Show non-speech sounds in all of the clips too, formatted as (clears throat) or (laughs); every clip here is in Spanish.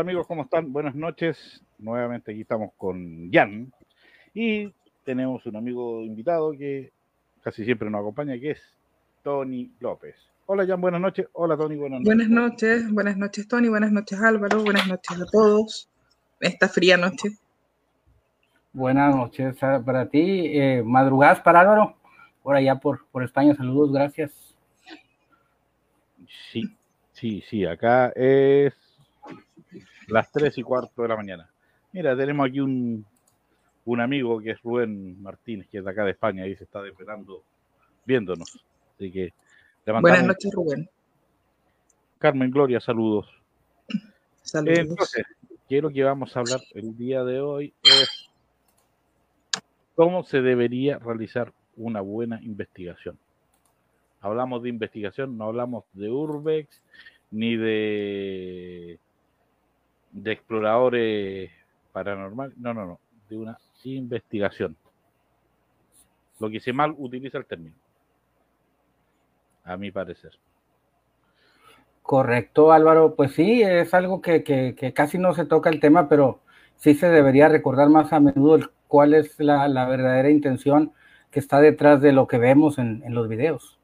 Hola amigos, ¿cómo están? Buenas noches. Nuevamente aquí estamos con Jan y tenemos un amigo invitado que casi siempre nos acompaña, que es Tony López. Hola Jan, buenas noches. Hola Tony, buenas noches. Buenas noches, buenas noches Tony, buenas noches Álvaro, buenas noches a todos. Esta fría noche. Buenas noches para ti. Eh, madrugadas para Álvaro, por allá por, por España. Saludos, gracias. Sí, sí, sí, acá es las tres y cuarto de la mañana. Mira, tenemos aquí un, un amigo que es Rubén Martínez, que es de acá de España y se está desvelando viéndonos. Así que Buenas noches, Rubén. Carmen Gloria, saludos. Saludos. Entonces, quiero que vamos a hablar el día de hoy es cómo se debería realizar una buena investigación. Hablamos de investigación, no hablamos de urbex ni de de exploradores paranormales, no, no, no, de una investigación. Lo que se mal utiliza el término, a mi parecer. Correcto, Álvaro. Pues sí, es algo que, que, casi no se toca el tema, pero sí se debería recordar más a menudo cuál es la, verdadera intención que está detrás de lo que vemos en, en los videos.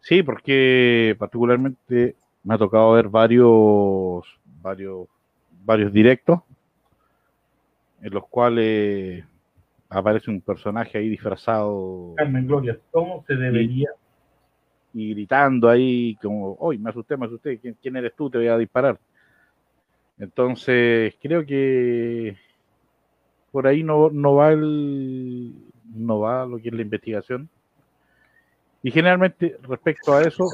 Sí, porque particularmente me ha tocado ver varios, varios, varios directos en los cuales aparece un personaje ahí disfrazado. Carmen Gloria, ¿cómo se debería? Y, gritando ahí como, hoy me asusté, me asusté, ¿Quién, ¿quién, eres tú? Te voy a disparar. Entonces, creo que por ahí no, no va el no va lo que es la investigación. Y generalmente respecto a eso,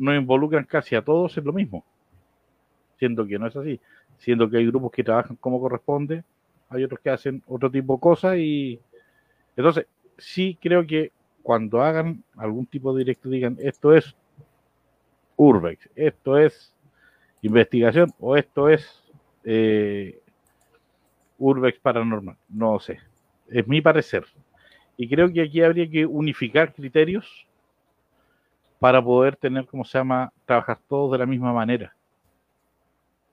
nos involucran casi a todos en lo mismo, siendo que no es así, siendo que hay grupos que trabajan como corresponde, hay otros que hacen otro tipo de cosas y entonces sí creo que cuando hagan algún tipo de directo digan esto es Urbex, esto es investigación o esto es eh, Urbex paranormal, no sé, es mi parecer. Y creo que aquí habría que unificar criterios para poder tener, como se llama, trabajar todos de la misma manera,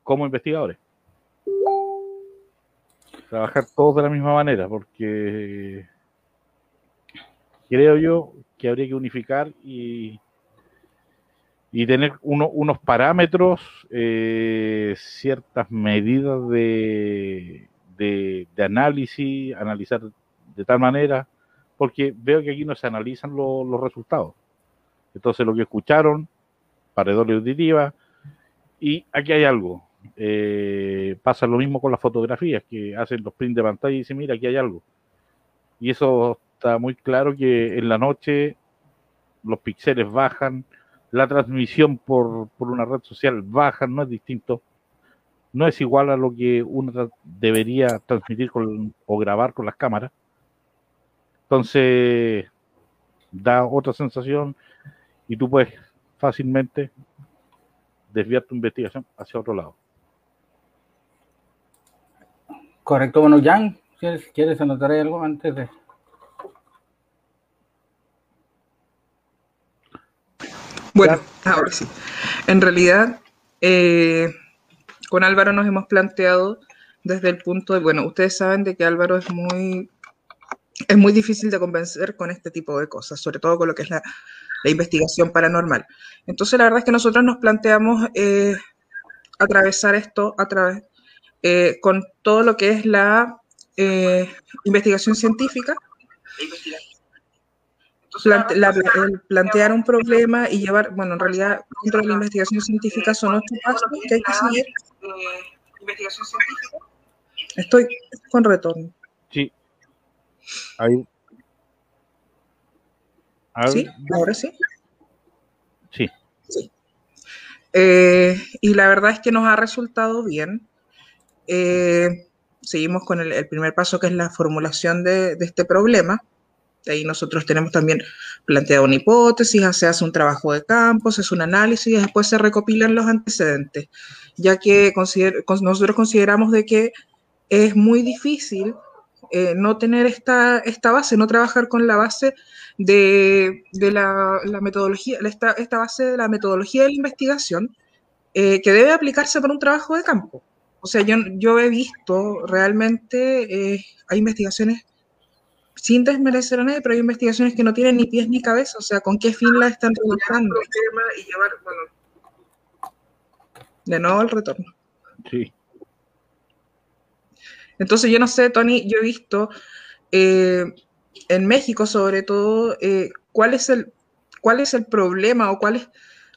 como investigadores. Trabajar todos de la misma manera, porque creo yo que habría que unificar y, y tener unos parámetros, eh, ciertas medidas de, de, análisis, analizar de tal manera, porque veo que aquí no se analizan los resultados. Entonces lo que escucharon, paredores auditiva, y aquí hay algo. Eh, pasa lo mismo con las fotografías, que hacen los prints de pantalla y dicen, mira, aquí hay algo. Y eso está muy claro que en la noche los píxeles bajan, la transmisión por, por una red social baja, no es distinto. No es igual a lo que uno debería transmitir con, o grabar con las cámaras. Entonces, da otra sensación y tú puedes fácilmente desviar tu investigación hacia otro lado. Correcto, bueno, Jan, ¿quieres, ¿quieres anotar algo antes de...? Bueno, ahora sí. En realidad, eh, con Álvaro nos hemos planteado desde el punto de, bueno, ustedes saben de que Álvaro es muy, es muy difícil de convencer con este tipo de cosas, sobre todo con lo que es la, la investigación paranormal. Entonces, la verdad es que nosotros nos planteamos eh, atravesar esto a través eh, con todo lo que es la eh, investigación científica. plantear un problema y llevar, bueno, en realidad, dentro de la investigación científica son ocho pasos que hay que seguir. investigación científica. Estoy con retorno. Sí. Ahí, ¿Sí? ¿Ahora sí? Sí. Eh, y la verdad es que nos ha resultado bien. Eh, seguimos con el, primer paso, que es la formulación de, este problema. De ahí nosotros tenemos también planteado una hipótesis, se hace un trabajo de campo, se hace un análisis y después se recopilan los antecedentes, ya que nosotros consideramos de que es muy difícil eh, no tener esta, esta base, no trabajar con la base de, la, metodología, esta, esta, base de la metodología de la investigación, eh, que debe aplicarse para un trabajo de campo. O sea, yo, yo he visto realmente, eh, hay investigaciones, sin desmerecer a nadie, pero hay investigaciones que no tienen ni pies ni cabeza, o sea, con qué fin la están realizando. de nuevo el retorno. Sí. Entonces, yo no sé, Tony, yo he visto eh, en México, sobre todo, eh, cuál es el cuál es el problema o cuál es,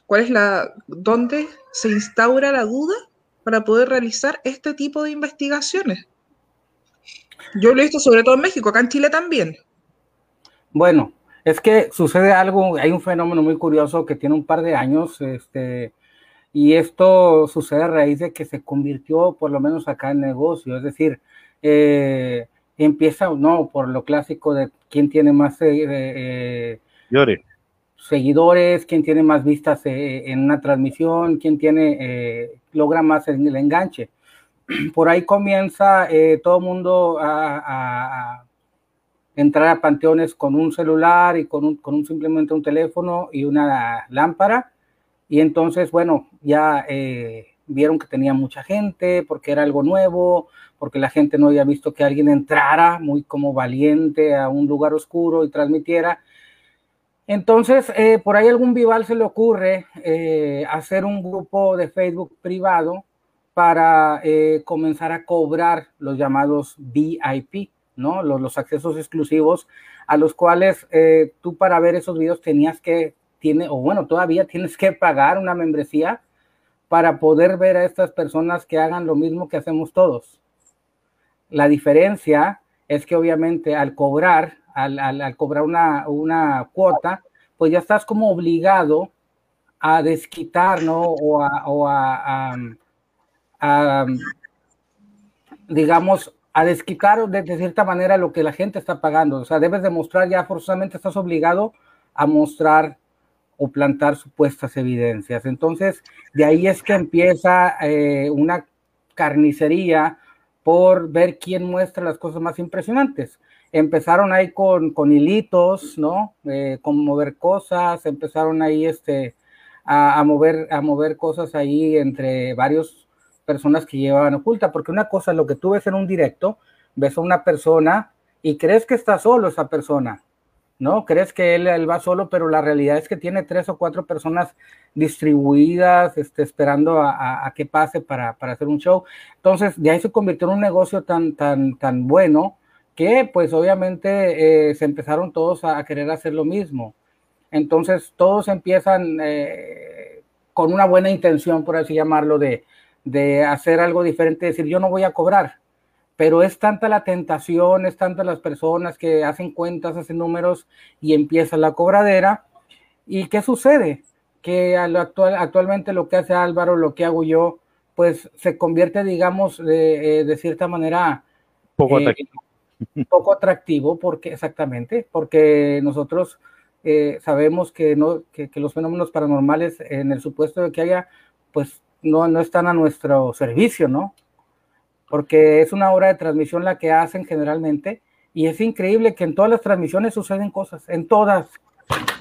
cuál es la dónde se instaura la duda para poder realizar este tipo de investigaciones. Yo lo he visto sobre todo en México, acá en Chile también. Bueno, es que sucede algo, hay un fenómeno muy curioso que tiene un par de años, este, y esto sucede a raíz de que se convirtió, por lo menos acá, en negocio, es decir, eh, empieza, no, por lo clásico de quién tiene más eh, eh, seguidores, quién tiene más vistas en una transmisión, quién tiene, logra más el, enganche. (clears throat) Por ahí comienza todo el mundo a, entrar a panteones con un celular y con, un, con un, simplemente un teléfono y una lámpara. Y entonces, bueno, ya vieron que tenía mucha gente porque era algo nuevo, porque la gente no había visto que alguien entrara muy como valiente a un lugar oscuro y transmitiera. Entonces, eh, por ahí algún vival se le ocurre eh, hacer un grupo de Facebook privado para eh, comenzar a cobrar los llamados VIP, ¿no? Los, los accesos exclusivos a los cuales tú para ver esos videos tenías que, tiene, o bueno, todavía tienes que pagar una membresía para poder ver a estas personas que hagan lo mismo que hacemos todos. La diferencia es que obviamente al cobrar, al, cobrar una, cuota, pues ya estás como obligado a desquitar, ¿no? O a, digamos, a desquitar de, de, cierta manera lo que la gente está pagando. O sea, debes demostrar ya forzosamente, estás obligado a mostrar o plantar supuestas evidencias. Entonces, de ahí es que empieza eh, una carnicería por ver quién muestra las cosas más impresionantes. Empezaron ahí con, con hilitos, ¿no? Eh, con mover cosas, empezaron ahí este, a, mover, a mover cosas ahí entre varias personas que llevaban oculta, porque una cosa lo que tú ves en un directo, ves a una persona y crees que está solo esa persona, ¿no? Crees que él, va solo, pero la realidad es que tiene tres o cuatro personas distribuidas, este, esperando a, que pase para, hacer un show. Entonces, de ahí se convirtió en un negocio tan, tan, tan bueno que, pues, obviamente, eh, se empezaron todos a, querer hacer lo mismo. Entonces, todos empiezan eh, con una buena intención, por así llamarlo, de, de hacer algo diferente, decir, yo no voy a cobrar, pero es tanta la tentación, es tanta las personas que hacen cuentas, hacen números y empieza la cobradera. ¿Y qué sucede? Que actual, actualmente lo que hace Álvaro, lo que hago yo, pues se convierte, digamos, de, eh, cierta manera... Poco eh, atractivo. (laughs) Poco atractivo, porque exactamente, porque nosotros eh, sabemos que, no, que, que, los fenómenos paranormales, en el supuesto de que haya, pues no, no están a nuestro servicio, ¿no? Porque es una hora de transmisión la que hacen generalmente y es increíble que en todas las transmisiones suceden cosas, en todas.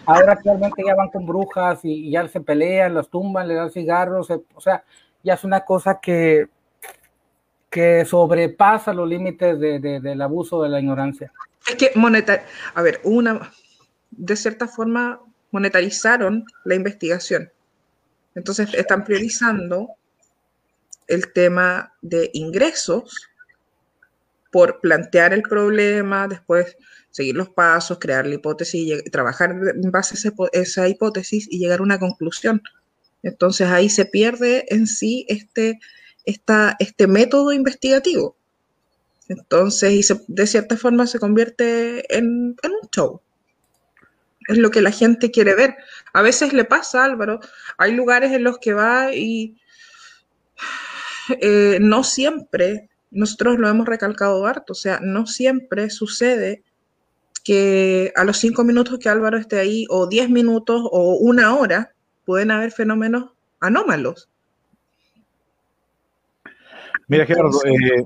Ahora actualmente ya van con brujas y, ya se pelean, las tumban, le dan cigarros, eh, o sea, ya es una cosa que, que sobrepasa los límites del abuso de la ignorancia. Es que monetar, a ver, una, de cierta forma monetarizaron la investigación. Entonces están priorizando el tema de ingresos por plantear el problema, después seguir los pasos, crear la hipótesis, trabajar en base a esa hipótesis y llegar a una conclusión. Entonces ahí se pierde en sí este, este método investigativo. Entonces, de cierta forma se convierte en, en, un show. Es lo que la gente quiere ver. A veces le pasa, Álvaro, hay lugares en los que va y eh, no siempre, nosotros lo hemos recalcado harto, o sea, no siempre sucede que a los cinco minutos que Álvaro esté ahí, o diez minutos, o una hora, pueden haber fenómenos anómalos. Mira, Gerardo, eh,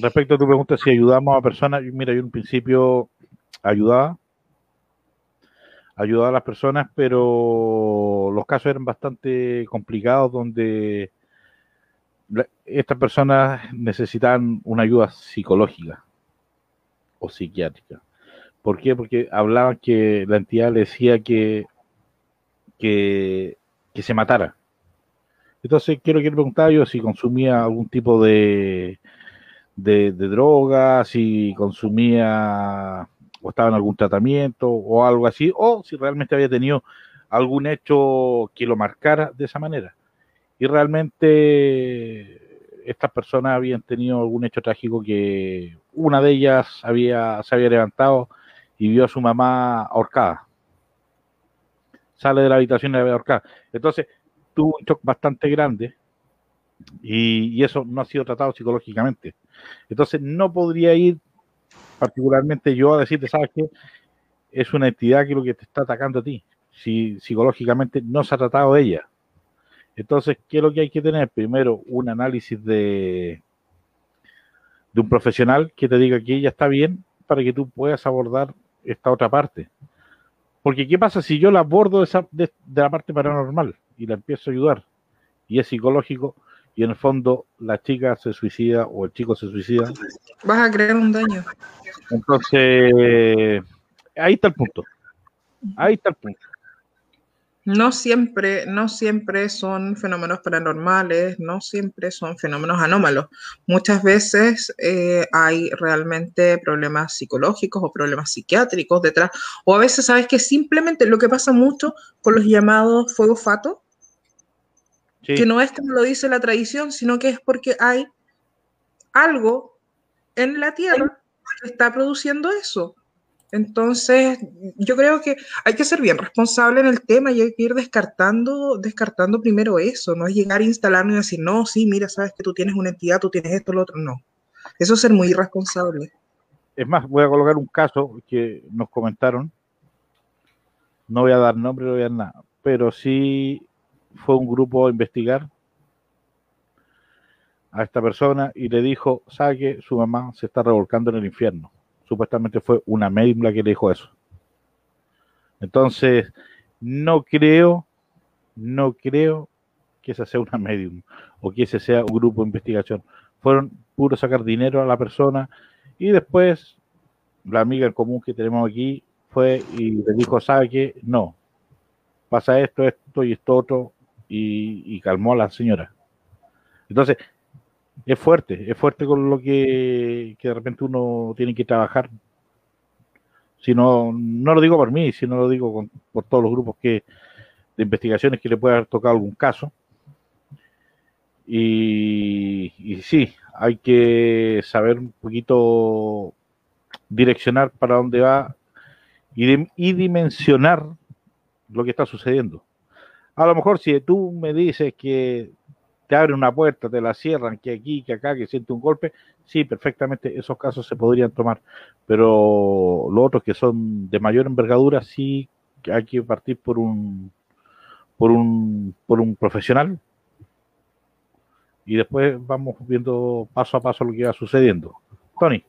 respecto a tu pregunta, si ayudamos a personas, mira, yo en principio ayudaba, ayudaba a las personas, pero los casos eran bastante complicados donde estas personas necesitaban una ayuda psicológica o psiquiátrica. ¿Por qué? Porque hablaban que la entidad le decía que, que, se matara. Entonces, quiero que le yo si consumía algún tipo de, de, de droga, si consumía o estaba en algún tratamiento o algo así, o si realmente había tenido algún hecho que lo marcara de esa manera. Y realmente estas personas habían tenido algún hecho trágico que una de ellas había, se había levantado y vio a su mamá ahorcada. Sale de la habitación y la ahorcada. Entonces, tuvo un shock bastante grande y, y, eso no ha sido tratado psicológicamente. Entonces, no podría ir particularmente yo a decirte, ¿sabes qué? Es una entidad que lo que te está atacando a ti. Si psicológicamente no se ha tratado de ella. Entonces, ¿qué es lo que hay que tener? Primero, un análisis de, de un profesional que te diga que ella está bien para que tú puedas abordar esta otra parte. Porque, ¿qué pasa si yo la abordo de, esa, de, de la parte paranormal y la empiezo a ayudar? Y es psicológico, y en el fondo la chica se suicida o el chico se suicida. Vas a crear un daño. Entonces, ahí está el punto. Ahí está el punto. No siempre, no siempre son fenómenos paranormales, no siempre son fenómenos anómalos. Muchas veces eh, hay realmente problemas psicológicos o problemas psiquiátricos detrás. O a veces, ¿sabes que Simplemente lo que pasa mucho con los llamados fuego fato, que no es como lo dice la tradición, sino que es porque hay algo en la Tierra que está produciendo eso. Entonces, yo creo que hay que ser bien responsable en el tema y hay que ir descartando, descartando primero eso, no es llegar a instalarnos y decir, no, sí, mira, sabes que tú tienes una entidad, tú tienes esto, lo otro, no. Eso es ser muy irresponsable. Es más, voy a colocar un caso que nos comentaron, no voy a dar nombre, no voy a dar nada, pero sí fue un grupo a investigar a esta persona y le dijo, sabe que su mamá se está revolcando en el infierno. Supuestamente fue una médium la que le dijo eso. Entonces, no creo, no creo que esa sea una medium o que ese sea un grupo de investigación. Fueron puro sacar dinero a la persona y después la amiga en común que tenemos aquí fue y le dijo, sabe que no, pasa esto, esto y esto otro, y, calmó a la señora. Entonces, es fuerte, es fuerte con lo que, de repente uno tiene que trabajar. Si no, no lo digo por mí, sino lo digo por todos los grupos que de investigaciones que le puede haber tocado algún caso. Y, y sí, hay que saber un poquito direccionar para dónde va y, y dimensionar lo que está sucediendo. A lo mejor si tú me dices que te abren una puerta, te la cierran, que aquí, que acá, que siente un golpe, sí, perfectamente esos casos se podrían tomar. Pero los otros que son de mayor envergadura, sí hay que partir por un por un por un profesional y después vamos viendo paso a paso lo que va sucediendo. Tony.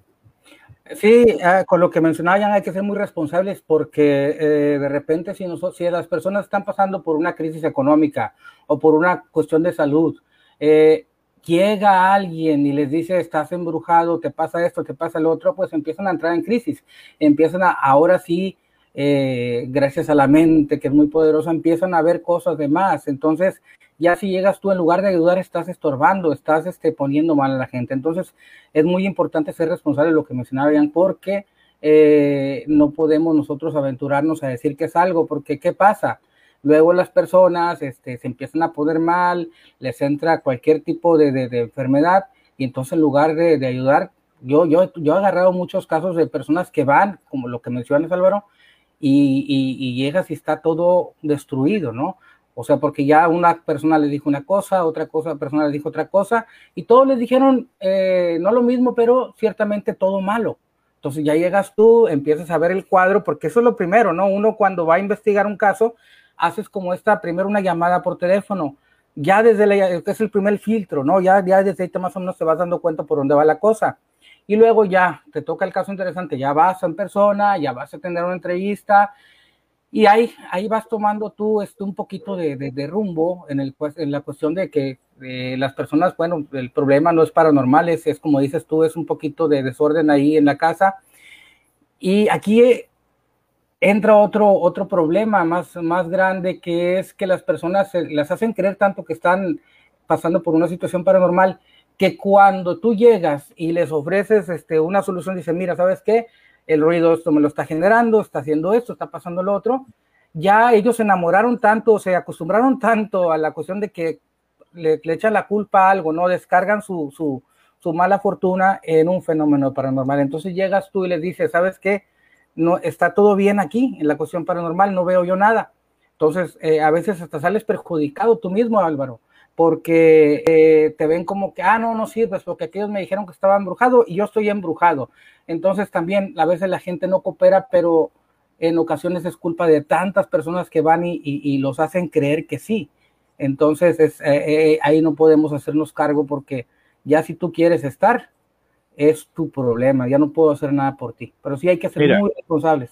Sí, ah, con lo que mencionaban hay que ser muy responsables porque eh, de repente si, nosotros, si las personas están pasando por una crisis económica o por una cuestión de salud, eh, llega alguien y les dice estás embrujado, te pasa esto, te pasa lo otro, pues empiezan a entrar en crisis, empiezan a, ahora sí, eh, gracias a la mente que es muy poderosa, empiezan a ver cosas de más. Entonces, ya si llegas tú en lugar de ayudar, estás estorbando, estás este, poniendo mal a la gente. Entonces, es muy importante ser responsable de lo que mencionaba Ian, porque eh, no podemos nosotros aventurarnos a decir que es algo, porque ¿qué pasa? Luego las personas este, se empiezan a poner mal, les entra cualquier tipo de, de, enfermedad y entonces en lugar de, de, ayudar, yo, yo, yo he agarrado muchos casos de personas que van, como lo que mencionas Álvaro, y, y, llegas y está todo destruido, ¿no? O sea, porque ya una persona le dijo una cosa, otra cosa, persona le dijo otra cosa, y todos les dijeron eh, no lo mismo, pero ciertamente todo malo. Entonces ya llegas tú, empiezas a ver el cuadro, porque eso es lo primero, ¿no? Uno cuando va a investigar un caso, haces como esta, primero una llamada por teléfono, ya desde la, es el primer filtro, ¿no? Ya, ya desde ahí te más o menos te vas dando cuenta por dónde va la cosa. Y luego ya te toca el caso interesante, ya vas en persona, ya vas a tener una entrevista, Y ahí, ahí vas tomando tú este, un poquito de, de, rumbo en, el, en la cuestión de que las personas, bueno, el problema no es paranormal, es, es como dices tú, es un poquito de desorden ahí en la casa. Y aquí entra otro, otro problema más, más grande, que es que las personas las hacen creer tanto que están pasando por una situación paranormal, que cuando tú llegas y les ofreces este, una solución, dicen, mira, ¿sabes qué? el ruido esto me lo está generando, está haciendo esto, está pasando lo otro, ya ellos se enamoraron tanto, se acostumbraron tanto a la cuestión de que le, echan la culpa a algo, ¿no? Descargan su, su, su, mala fortuna en un fenómeno paranormal. Entonces llegas tú y les dices, ¿sabes qué? No, está todo bien aquí en la cuestión paranormal, no veo yo nada. Entonces, eh, a veces hasta sales perjudicado tú mismo, Álvaro, porque eh, te ven como que, ah, no, no sirves, porque aquellos me dijeron que estaba embrujado y yo estoy embrujado. Entonces también a veces la gente no coopera, pero en ocasiones es culpa de tantas personas que van y, los hacen creer que sí. Entonces es, eh, ahí no podemos hacernos cargo porque ya si tú quieres estar, es tu problema, ya no puedo hacer nada por ti. Pero sí hay que ser muy responsables.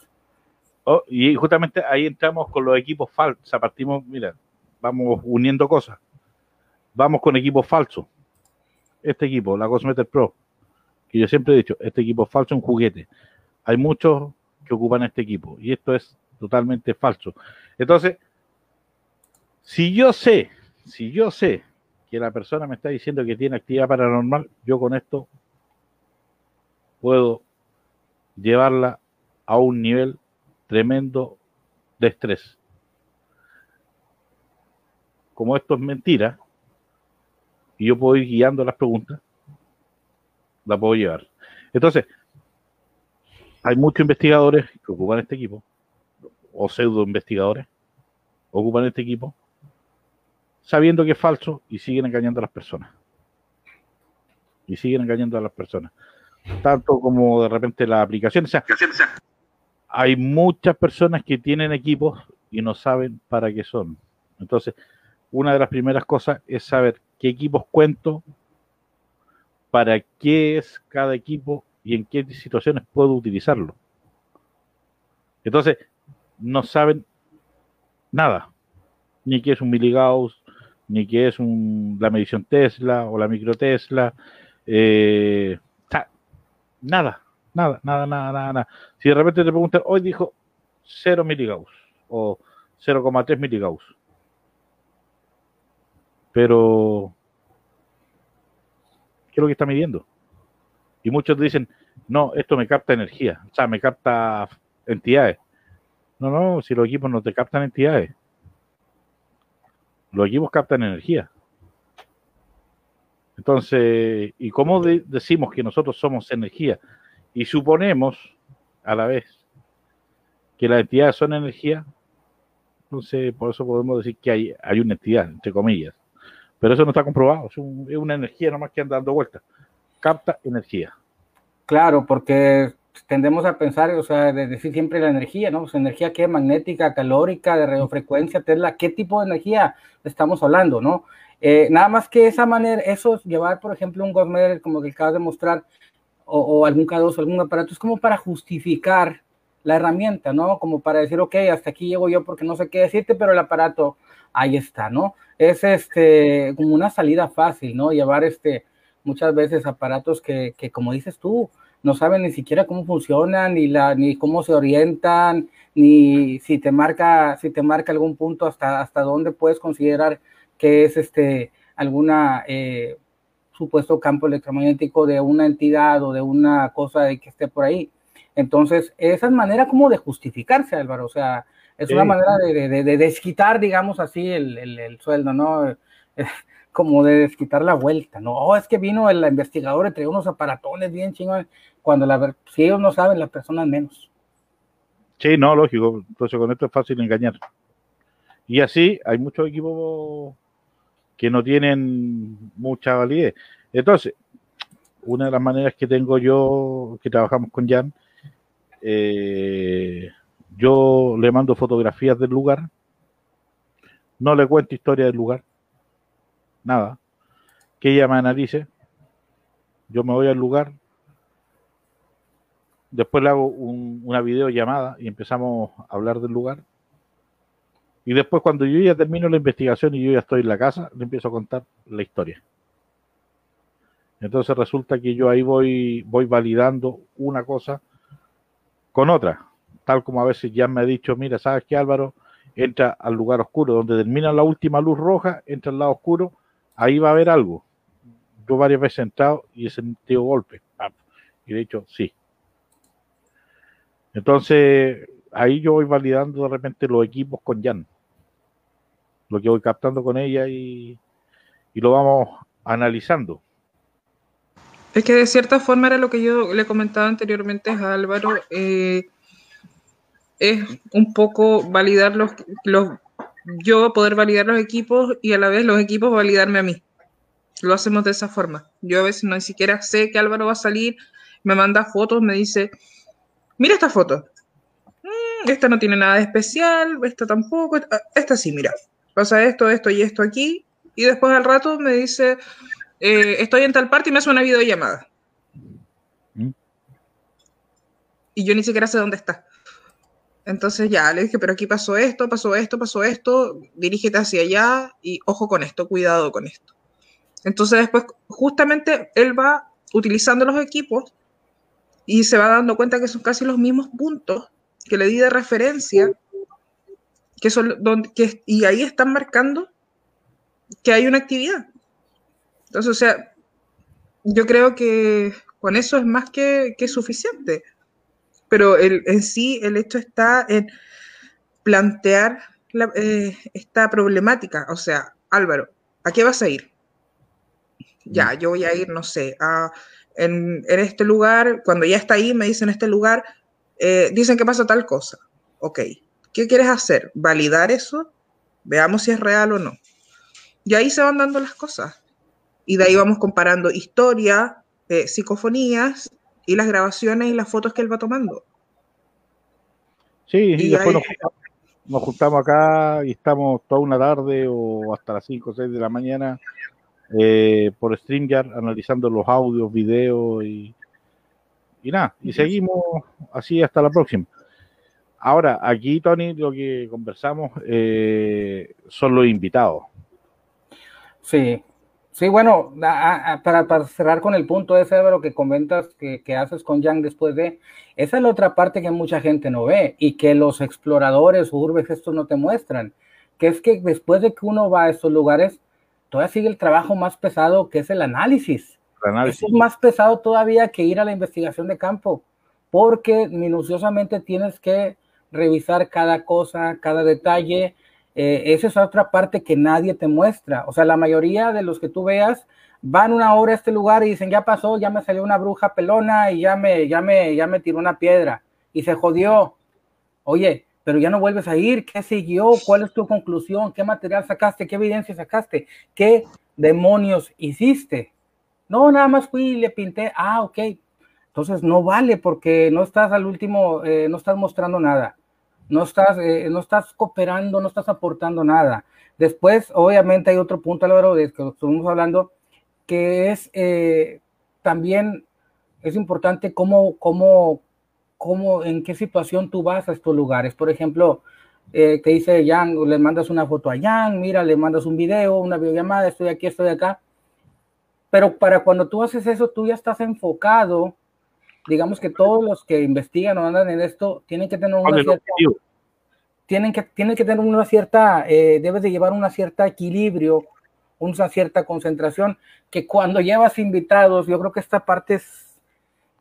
Oh, y justamente ahí entramos con los equipos falsos, partimos, mira, vamos uniendo cosas. Vamos con equipos falsos. Este equipo, la Cosmeter Pro, que yo siempre he dicho, este equipo es falso, un juguete. Hay muchos que ocupan este equipo y esto es totalmente falso. Entonces, si yo sé, si yo sé que la persona me está diciendo que tiene actividad paranormal, yo con esto puedo llevarla a un nivel tremendo de estrés. Como esto es mentira, y yo puedo ir guiando las preguntas, la puedo llevar. Entonces, hay muchos investigadores que ocupan este equipo, o pseudo investigadores, ocupan este equipo, sabiendo que es falso y siguen engañando a las personas. Y siguen engañando a las personas. Tanto como de repente la aplicación. O sea, hay muchas personas que tienen equipos y no saben para qué son. Entonces, una de las primeras cosas es saber qué equipos cuento, para qué es cada equipo y en qué situaciones puedo utilizarlo. Entonces, no saben nada, ni qué es un miligauss, ni qué es la medición Tesla o la micro Tesla, eh, nada, nada, nada, nada, nada, Si de repente te preguntan, hoy dijo 0 miligauss o 0,3 miligauss, pero ¿qué es lo que está midiendo? Y muchos dicen, no, esto me capta energía, o sea, me capta entidades. No, no, si los equipos no te captan entidades, los equipos captan energía. Entonces, ¿y cómo decimos que nosotros somos energía? Y suponemos a la vez que las entidades son energía, entonces por eso podemos decir que hay, hay una entidad, entre comillas. Pero eso no está comprobado, es, una energía nomás que anda dando vueltas. Capta energía. Claro, porque tendemos a pensar, o sea, de decir siempre la energía, ¿no? Pues energía que magnética, calórica, de radiofrecuencia, Tesla, ¿qué tipo de energía estamos hablando, no? Eh, nada más que esa manera, eso es llevar, por ejemplo, un Gosmer como que acabas de mostrar, o, algún K2, algún aparato, es como para justificar la herramienta, ¿no? Como para decir, ok, hasta aquí llego yo porque no sé qué decirte, pero el aparato ahí está, ¿no? Es este, como una salida fácil, ¿no? Llevar este, muchas veces aparatos que, que como dices tú, no saben ni siquiera cómo funcionan, ni, la, ni cómo se orientan, ni si te marca, si te marca algún punto hasta, hasta dónde puedes considerar que es este alguna eh, supuesto campo electromagnético de una entidad o de una cosa de que esté por ahí. Entonces, esa es manera como de justificarse, Álvaro. O sea, es una manera de, de, desquitar, digamos así, el, el, sueldo, ¿no? (laughs) Como de desquitar la vuelta, ¿no? Oh, es que vino el investigador y traía unos aparatones bien chingones, cuando la si ellos no saben, las personas menos. Sí, no, lógico. Entonces con esto es fácil engañar. Y así hay muchos equipos que no tienen mucha validez. Entonces, una de las maneras que tengo yo, que trabajamos con Jan, eh, yo le mando fotografías del lugar, no le cuento historia del lugar, nada, que ella me analice, yo me voy al lugar, después le hago una videollamada y empezamos a hablar del lugar, Y después cuando yo ya termino la investigación y yo ya estoy en la casa, le empiezo a contar la historia. Entonces resulta que yo ahí voy, voy validando una cosa con otra. Tal como a veces ya me ha dicho, mira, ¿sabes qué Álvaro? Entra al lugar oscuro, donde termina la última luz roja, entra al lado oscuro, ahí va a haber algo. Yo varias veces he entrado y he sentido golpe. Y de hecho, sí. Entonces, ahí yo voy validando de repente los equipos con Jan. Lo que voy captando con ella y, y lo vamos analizando. Es que de cierta forma era lo que yo le comentaba anteriormente a Álvaro, eh, es un poco validar los, los, yo poder validar los equipos y a la vez los equipos validarme a mí. Lo hacemos de esa forma. Yo a veces no ni siquiera sé que Álvaro va a salir, me manda fotos, me dice, mira esta foto, esta no tiene nada de especial, esta tampoco, esta sí, mira, pasa esto, esto y esto aquí, y después al rato me dice, eh, estoy en tal parte y me hace una videollamada. ¿Mm? Y yo ni siquiera sé dónde está. Entonces ya le dije, pero aquí pasó esto, pasó esto, pasó esto, dirígete hacia allá y ojo con esto, cuidado con esto. Entonces después justamente él va utilizando los equipos y se va dando cuenta que son casi los mismos puntos que le di de referencia, que son donde, que, y ahí están marcando que hay una actividad. Entonces, o sea, yo creo que con eso es más que, suficiente. Pero el, en sí el hecho está en plantear eh, esta problemática. O sea, Álvaro, ¿a qué vas a ir? Ya, yo voy a ir, no sé, a, en, este lugar, cuando ya está ahí, me dicen este lugar, eh, dicen que pasa tal cosa. Ok, ¿qué quieres hacer? ¿Validar eso? Veamos si es real o no. Y ahí se van dando las cosas y de ahí vamos comparando historia, eh, psicofonías y las grabaciones y las fotos que él va tomando. Sí, y, después nos, juntamos, acá y estamos toda una tarde o hasta las 5 o 6 de la mañana eh, por StreamYard analizando los audios, videos y, y nada, y seguimos así hasta la próxima. Ahora, aquí, Tony, lo que conversamos eh, son los invitados. Sí, Sí, bueno, para, cerrar con el punto ese, de lo que comentas que, haces con Jan después de, esa es la otra parte que mucha gente no ve y que los exploradores o urbes estos no te muestran, que es que después de que uno va a estos lugares, todavía sigue el trabajo más pesado que es el análisis. Es más pesado todavía que ir a la investigación de campo, porque minuciosamente tienes que revisar cada cosa, cada detalle, eh, esa es otra parte que nadie te muestra. O sea, la mayoría de los que tú veas van una hora a este lugar y dicen, ya pasó, ya me salió una bruja pelona y ya me, ya me, ya me tiró una piedra y se jodió. Oye, pero ya no vuelves a ir. ¿Qué siguió? ¿Cuál es tu conclusión? ¿Qué material sacaste? ¿Qué evidencia sacaste? ¿Qué demonios hiciste? No, nada más fui y le pinté. Ah, ok. Entonces no vale porque no estás al último, eh, no estás mostrando nada no estás, eh, no estás cooperando, no estás aportando nada. Después, obviamente, hay otro punto, Álvaro, de que estuvimos hablando, que es eh, también es importante cómo, cómo, cómo, en qué situación tú vas a estos lugares. Por ejemplo, eh, te dice Jan, le mandas una foto a Jan, mira, le mandas un video, una videollamada, estoy aquí, estoy acá. Pero para cuando tú haces eso, tú ya estás enfocado digamos que todos los que investigan o andan en esto tienen que tener una cierta, tienen que, tienen que tener una cierta, eh, debes de llevar una cierta equilibrio, una cierta concentración, que cuando llevas invitados, yo creo que esta parte es...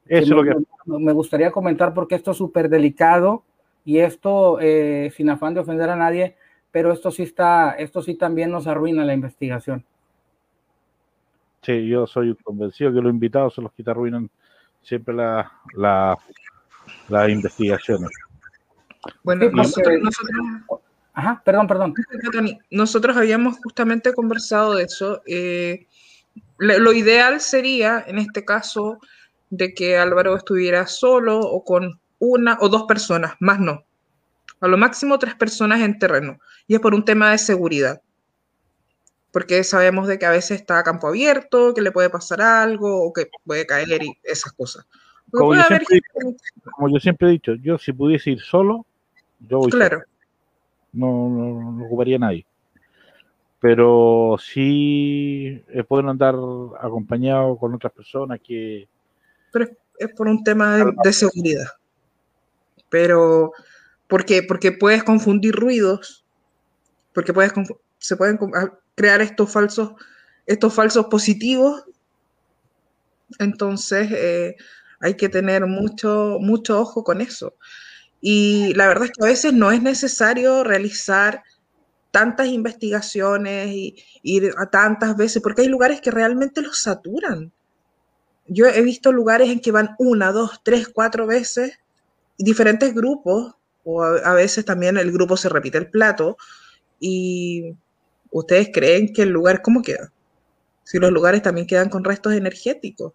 Eso lo que... Me gustaría comentar porque esto es súper delicado y esto, eh, sin afán de ofender a nadie, pero esto sí está, esto sí también nos arruina la investigación. Sí, yo soy convencido que los invitados son los que te arruinan siempre las la, la investigaciones. Bueno, nosotros, Ajá, perdón, perdón. Nosotros habíamos justamente conversado de eso. Eh, lo ideal sería, en este caso, de que Álvaro estuviera solo o con una o dos personas, más no. A lo máximo tres personas en terreno. Y es por un tema de seguridad porque sabemos de que a veces está a campo abierto, que le puede pasar algo o que puede caer y esas cosas. Como yo, siempre, he dicho, yo si pudiese ir solo, yo voy Claro. no, no, no ocuparía nadie. Pero sí pueden andar acompañados con otras personas que... Pero es por un tema de, seguridad. Pero, ¿por qué? Porque puedes confundir ruidos, porque puedes, se pueden crear estos falsos, estos falsos positivos. Entonces, eh, hay que tener mucho, mucho ojo con eso. Y la verdad es que a veces no es necesario realizar tantas investigaciones y ir a tantas veces, porque hay lugares que realmente los saturan. Yo he visto lugares en que van una, dos, tres, cuatro veces, diferentes grupos, o a, veces también el grupo se repite el plato, y ustedes creen que el lugar, ¿cómo queda? Si los lugares también quedan con restos energéticos.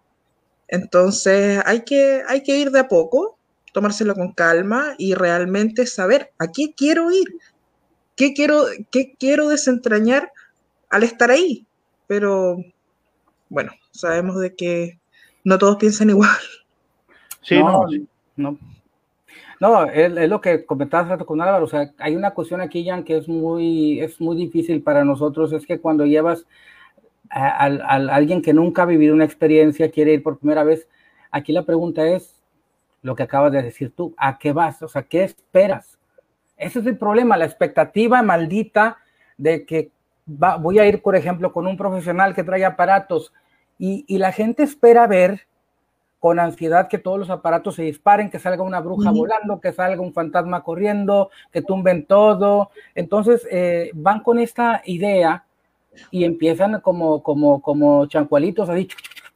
Entonces hay que, hay que ir de a poco, tomárselo con calma y realmente saber a qué quiero ir, qué quiero, qué quiero desentrañar al estar ahí. Pero bueno, sabemos de que no todos piensan igual. Sí, no, no. no. Es, lo que comentabas con Álvaro, o sea, hay una cuestión aquí, Jan, que es muy, es muy difícil para nosotros, es que cuando llevas a, alguien que nunca ha vivido una experiencia, quiere ir por primera vez, aquí la pregunta es lo que acabas de decir tú, ¿a qué vas? O sea, ¿qué esperas? Ese es el problema, la expectativa maldita de que voy a ir, por ejemplo, con un profesional que trae aparatos y, y, la gente espera ver con ansiedad que todos los aparatos se disparen, que salga una bruja volando, que salga un fantasma corriendo, que tumben todo. Entonces eh, van con esta idea y empiezan como, como, como chancualitos a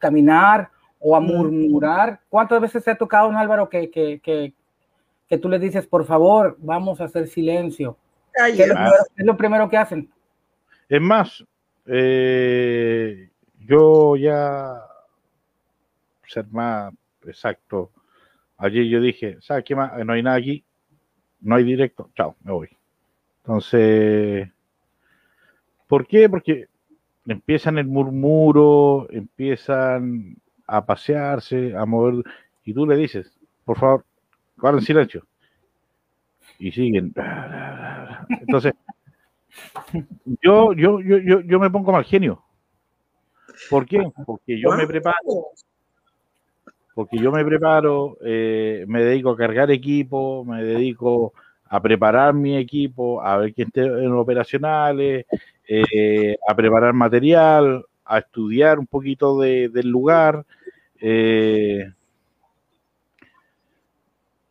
caminar o a murmurar. ¿Cuántas veces te ha tocado, un Álvaro, que, que, que, que, tú le dices, por favor, vamos a hacer silencio? ¿Qué, es lo primero, que hacen? Es más, eh, yo ya, ser más exacto, ayer yo dije, ¿sabes qué más? No hay nada aquí, no hay directo, chao, me voy. Entonces, ¿por qué? Porque empiezan el murmuro, empiezan a pasearse, a mover, y tú le dices, por favor, guarden silencio. Y siguen. Entonces, (laughs) yo, yo, yo, yo, yo me pongo mal genio. ¿Por qué? Porque yo me preparo. Porque yo me preparo, eh, me dedico a cargar equipo, me dedico a preparar mi equipo, a ver quién esté en operacionales, eh, a preparar material, a estudiar un poquito del lugar. Eh,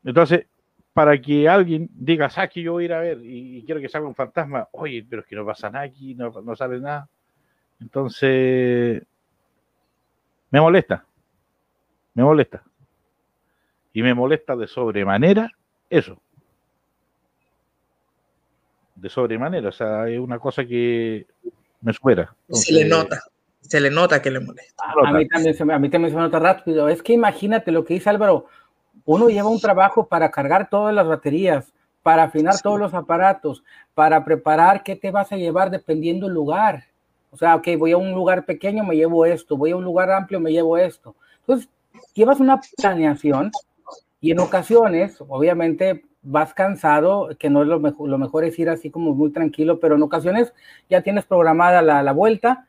entonces, para que alguien diga, sabes que yo voy a ir a ver y, quiero que salga un fantasma, oye, pero es que no pasa nada aquí, no, no sale nada. Entonces, me molesta, me molesta. Y me molesta de sobremanera eso. De sobremanera, o sea, es una cosa que me supera. se le nota, se le nota que le molesta. A, mí también se me, a mí también se me nota rápido. Es que imagínate lo que dice Álvaro, uno lleva un trabajo para cargar todas las baterías, para afinar todos los aparatos, para preparar qué te vas a llevar dependiendo del lugar. O sea, ok, voy a un lugar pequeño, me llevo esto, voy a un lugar amplio, me llevo esto. Entonces, llevas una planeación y en ocasiones, obviamente, vas cansado, que no es lo mejor, lo mejor es ir así como muy tranquilo, pero en ocasiones ya tienes programada la, la vuelta,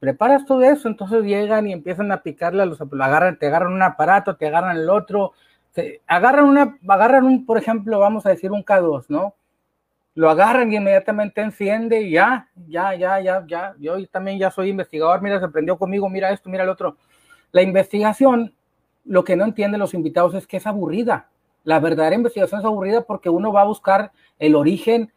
preparas todo eso, entonces llegan y empiezan a picarle a los, agarran, te agarran un aparato, te agarran el otro, agarran una, agarran un, por ejemplo, vamos a decir un K2, ¿no? Lo agarran y inmediatamente enciende y ya, ya, ya, ya, ya. Yo también ya soy investigador, mira, se prendió conmigo, mira esto, mira el otro. La investigación, lo que no entienden los invitados es que es aburrida. La verdadera investigación es aburrida porque uno va a buscar el origen,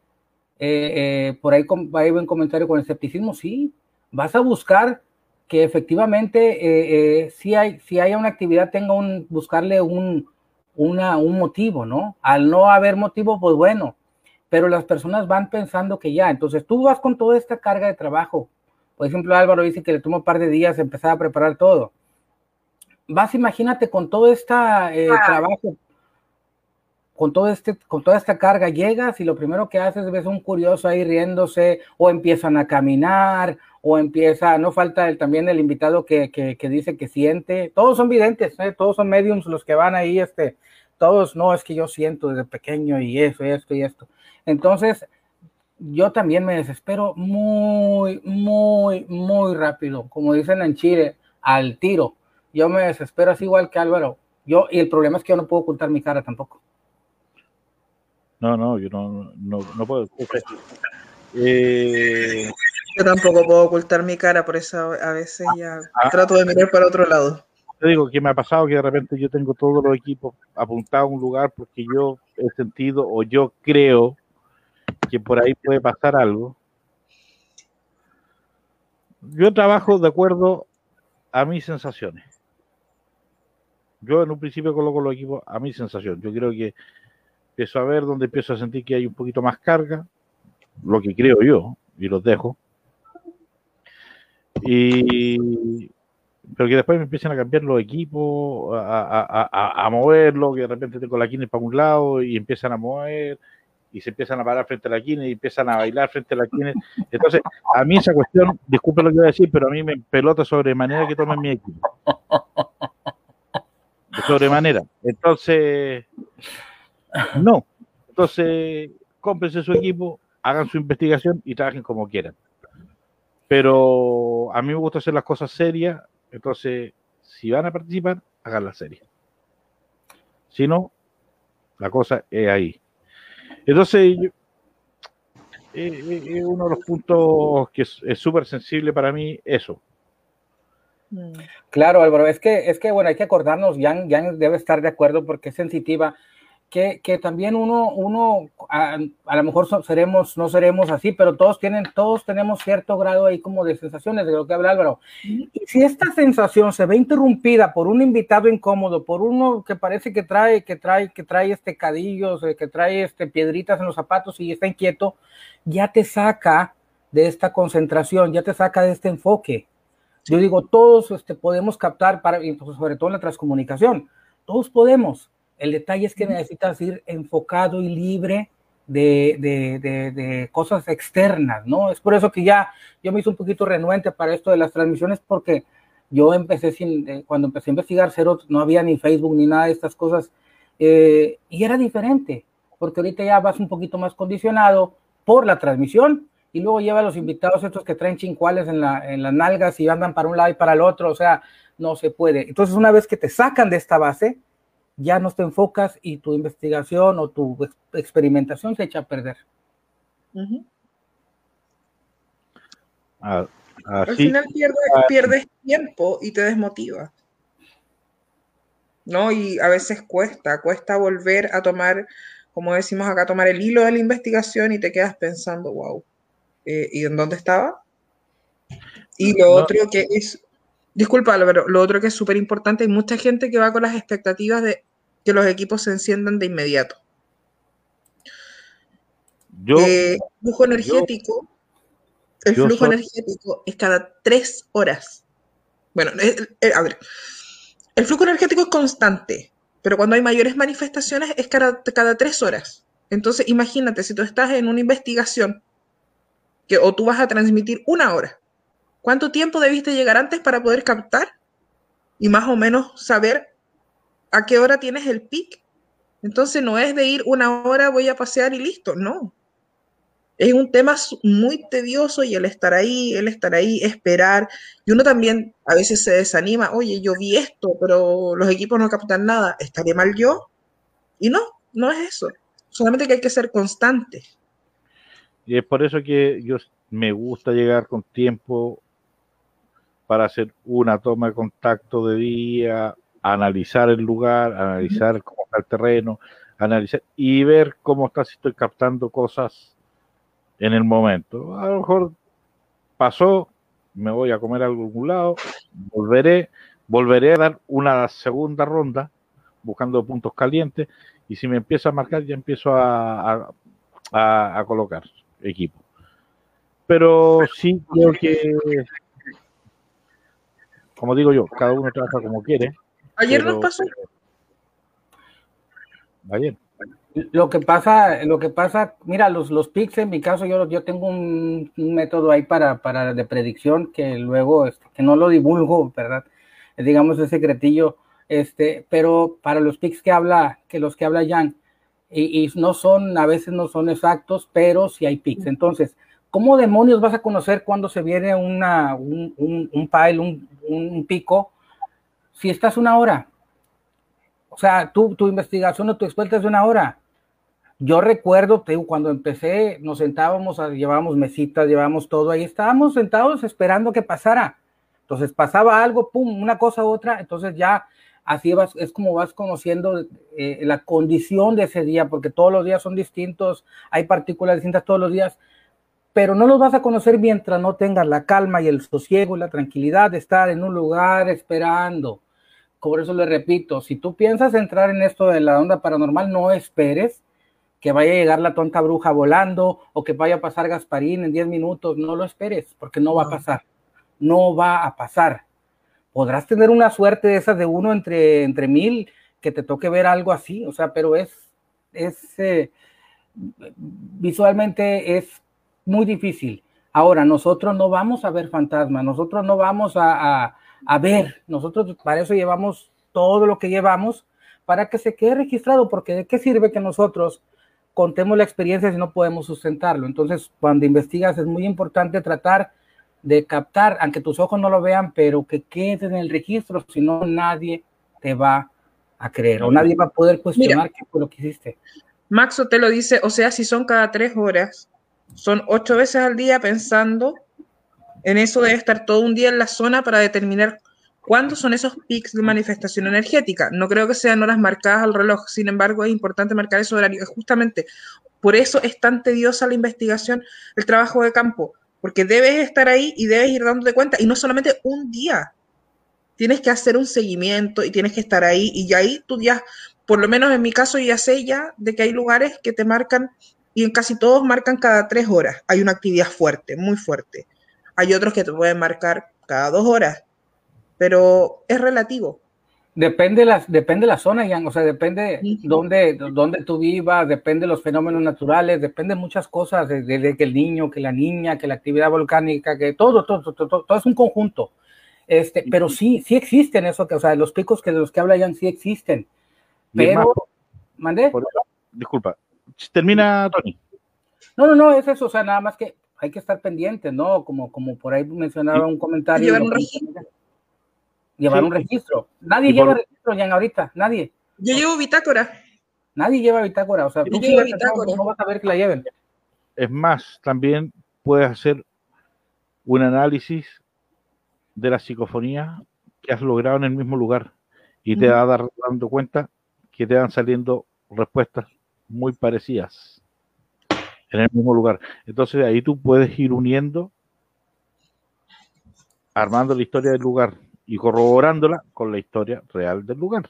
eh, eh, por ahí hay un comentario con escepticismo, sí, vas a buscar que efectivamente eh, si, hay, si hay una actividad tenga un, buscarle un, un motivo, ¿no? Al no haber motivo, pues bueno, pero las personas van pensando que ya, entonces tú vas con toda esta carga de trabajo. Por ejemplo, Álvaro dice que le toma un par de días empezar a preparar todo. Vas, imagínate, con todo este trabajo, con, todo este, con toda esta carga, llegas y lo primero que haces es ves un curioso ahí riéndose o empiezan a caminar o empieza, no falta el, también el invitado que, que, dice que siente, todos son videntes, ¿eh? todos son mediums los que van ahí, este, todos, no, es que yo siento desde pequeño y eso, y esto y esto. Entonces, yo también me desespero muy, muy, muy rápido. Como dicen en Chile, al tiro. Yo me desespero así igual que Álvaro. Yo, y el problema es que yo no puedo ocultar mi cara tampoco. No, no, yo no, no, no puedo. Eh, yo tampoco puedo ocultar mi cara, por eso a veces ya ah. trato de mirar para otro lado. Te digo que me ha pasado que de repente yo tengo todos los equipos apuntados a un lugar porque yo he sentido o yo creo que por ahí puede pasar algo. Yo trabajo de acuerdo a mis sensaciones. Yo en un principio coloco los equipos a mi sensación. Yo creo que empiezo a ver donde empiezo a sentir que hay un poquito más carga, lo que creo yo, y los dejo. Y pero que después me empiezan a cambiar los equipos, a, a, a, moverlo, que de repente tengo la quine para un lado y empiezan a mover y se empiezan a parar frente a la quine y empiezan a bailar frente a la quine. Entonces, a mí esa cuestión, disculpe lo que voy a decir, pero a mí me pelota sobremanera que tomen mi equipo. Sobremanera. Entonces, no. Entonces, cómprense su equipo, hagan su investigación y trabajen como quieran. Pero a mí me gusta hacer las cosas serias, entonces, si van a participar, hagan la serie. Si no, la cosa es ahí. Entonces, eh, eh, es uno de los puntos que es súper sensible para mí, eso. Mm. Claro, Álvaro, es que, es que bueno, hay que acordarnos, Jan, Jan debe estar de acuerdo porque es sensitiva que, también uno, uno a, lo mejor seremos, no seremos así, pero todos tienen, todos tenemos cierto grado ahí como de sensaciones de lo que habla Álvaro. Y si esta sensación se ve interrumpida por un invitado incómodo, por uno que parece que trae, que trae, que trae este cadillos, eh, que trae este piedritas en los zapatos y está inquieto, ya te saca de esta concentración, ya te saca de este enfoque. Yo digo, todos este, podemos captar, para, pues, sobre todo en la transcomunicación, todos podemos, el detalle es que necesitas ir enfocado y libre de, cosas externas, ¿no? Es por eso que ya yo me hice un poquito renuente para esto de las transmisiones porque yo empecé sin, eh, cuando empecé a investigar cero, no había ni Facebook ni nada de estas cosas eh, y era diferente, porque ahorita ya vas un poquito más condicionado por la transmisión y luego lleva a los invitados estos que traen chincuales en, la, en las nalgas y andan para un lado y para el otro, o sea, no se puede. Entonces una vez que te sacan de esta base, ya no te enfocas y tu investigación o tu experimentación se echa a perder. Al final pierdes, tiempo y te desmotiva. ¿No? Y a veces cuesta, cuesta volver a tomar, como decimos acá, tomar el hilo de la investigación y te quedas pensando, wow, eh, ¿y en dónde estaba? Y lo otro que es Disculpa, pero lo otro que es súper importante, hay mucha gente que va con las expectativas de que los equipos se enciendan de inmediato. Yo, eh, el flujo energético, el flujo energético es cada tres horas. Bueno, a ver, el flujo energético es constante, pero cuando hay mayores manifestaciones es cada, cada tres horas. Entonces, imagínate, si tú estás en una investigación que, o tú vas a transmitir una hora, ¿Cuánto tiempo debiste llegar antes para poder captar y más o menos saber a qué hora tienes el pic? Entonces no es de ir una hora, voy a pasear y listo, no. Es un tema muy tedioso y el estar ahí, el estar ahí, esperar. Y uno también a veces se desanima, oye, yo vi esto, pero los equipos no captan nada, ¿estaré mal yo? Y no, no es eso. Solamente que hay que ser constante. Y es por eso que yo me gusta llegar con tiempo para hacer una toma de contacto de día, analizar el lugar, analizar cómo está el terreno, analizar y ver cómo está si estoy captando cosas en el momento. A lo mejor pasó, me voy a comer a algún lado, volveré, volveré a dar una segunda ronda buscando puntos calientes y si me empieza a marcar ya empiezo a, a, a colocar equipo. Pero sí creo que como digo yo, cada uno trabaja como quiere. Ayer nos pasó. Ayer. Lo que pasa, lo que pasa, mira, los, los picks en mi caso, yo, yo tengo un, método ahí para, para de predicción que luego, este, que no lo divulgo, ¿verdad? Digamos ese secretillo, este, pero para los picks que habla, que los que habla Jan, y, no son, a veces no son exactos, pero sí hay pics. Entonces, ¿cómo demonios vas a conocer cuando se viene una, un, un, un un, un, pico, si estás una hora? O sea, tu, tu investigación o tu experta es de una hora. Yo recuerdo, te cuando empecé, nos sentábamos, llevábamos mesitas, llevábamos todo ahí, estábamos sentados esperando que pasara. Entonces pasaba algo, pum, una cosa u otra, entonces ya así vas, es como vas conociendo eh, la condición de ese día, porque todos los días son distintos, hay partículas distintas todos los días, pero no los vas a conocer mientras no tengas la calma y el sosiego y la tranquilidad de estar en un lugar esperando. Por eso le repito, si tú piensas entrar en esto de la onda paranormal, no esperes que vaya a llegar la tonta bruja volando o que vaya a pasar Gasparín en 10 minutos, no lo esperes, porque no va a pasar, no va a pasar podrás tener una suerte de esas de uno entre, entre mil que te toque ver algo así, o sea, pero es, es eh, visualmente es muy difícil. Ahora, nosotros no vamos a ver fantasmas, nosotros no vamos a, a, ver, nosotros para eso llevamos todo lo que llevamos para que se quede registrado, porque de qué sirve que nosotros contemos la experiencia si no podemos sustentarlo. Entonces, cuando investigas es muy importante tratar de captar, aunque tus ojos no lo vean, pero que quede en el registro, si no nadie te va a creer o nadie va a poder cuestionar qué fue lo que hiciste. Maxo te lo dice, o sea, si son cada tres horas, son ocho veces al día pensando en eso debe estar todo un día en la zona para determinar cuándo son esos pics de manifestación energética. No creo que sean horas marcadas al reloj, sin embargo es importante marcar esos horarios. Justamente por eso es tan tediosa la investigación, el trabajo de campo, porque debes estar ahí y debes ir dándote cuenta, y no solamente un día, tienes que hacer un seguimiento y tienes que estar ahí, y ahí tú ya, por lo menos en mi caso, ya sé ya de que hay lugares que te marcan, y en casi todos marcan cada tres horas, hay una actividad fuerte, muy fuerte. Hay otros que te pueden marcar cada dos horas, pero es relativo. Depende la, depende la zona, Jan, o sea, depende dónde, dónde tú vivas, depende los fenómenos naturales, depende muchas cosas, desde que el niño, que la niña, que la actividad volcánica, que todo, todo, todo, todo, es un conjunto. Este, pero sí, sí existen eso, que, o sea, los picos que de los que habla Jan sí existen. Pero, ¿mandé? disculpa, termina Tony. No, no, no, es eso, o sea, nada más que hay que estar pendiente, ¿no? Como, como por ahí mencionaba un comentario llevar un registro. Nadie lleva registro, ya ahorita, nadie. Yo llevo bitácora. Nadie lleva bitácora, o sea, tú llevo bitácora. No, vas a ver que la lleven. Es más, también puedes hacer un análisis de la psicofonía que has logrado en el mismo lugar y te vas dando cuenta que te van saliendo respuestas muy parecidas en el mismo lugar. Entonces ahí tú puedes ir uniendo, armando la historia del lugar y corroborándola con la historia real del lugar.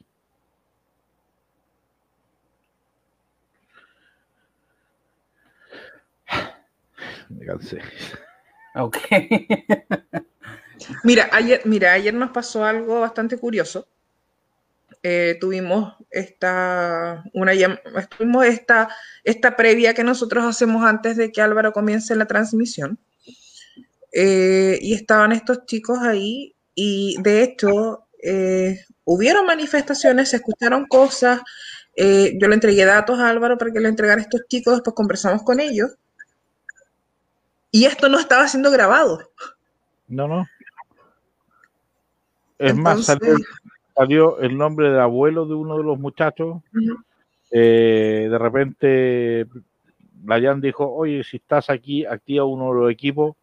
Me cansé. Ok. (laughs) mira, ayer, mira, ayer nos pasó algo bastante curioso. Eh, tuvimos esta, una, tuvimos esta, esta previa que nosotros hacemos antes de que Álvaro comience la transmisión. Eh, y estaban estos chicos ahí y de hecho, eh, hubieron manifestaciones, se escucharon cosas. Eh, yo le entregué datos a Álvaro para que le entregara a estos chicos, después conversamos con ellos. Y esto no estaba siendo grabado. No, no. Es más, salió, el nombre del abuelo de uno de los muchachos. Eh, de repente, Layan dijo, oye, si estás aquí, activa uno de los equipos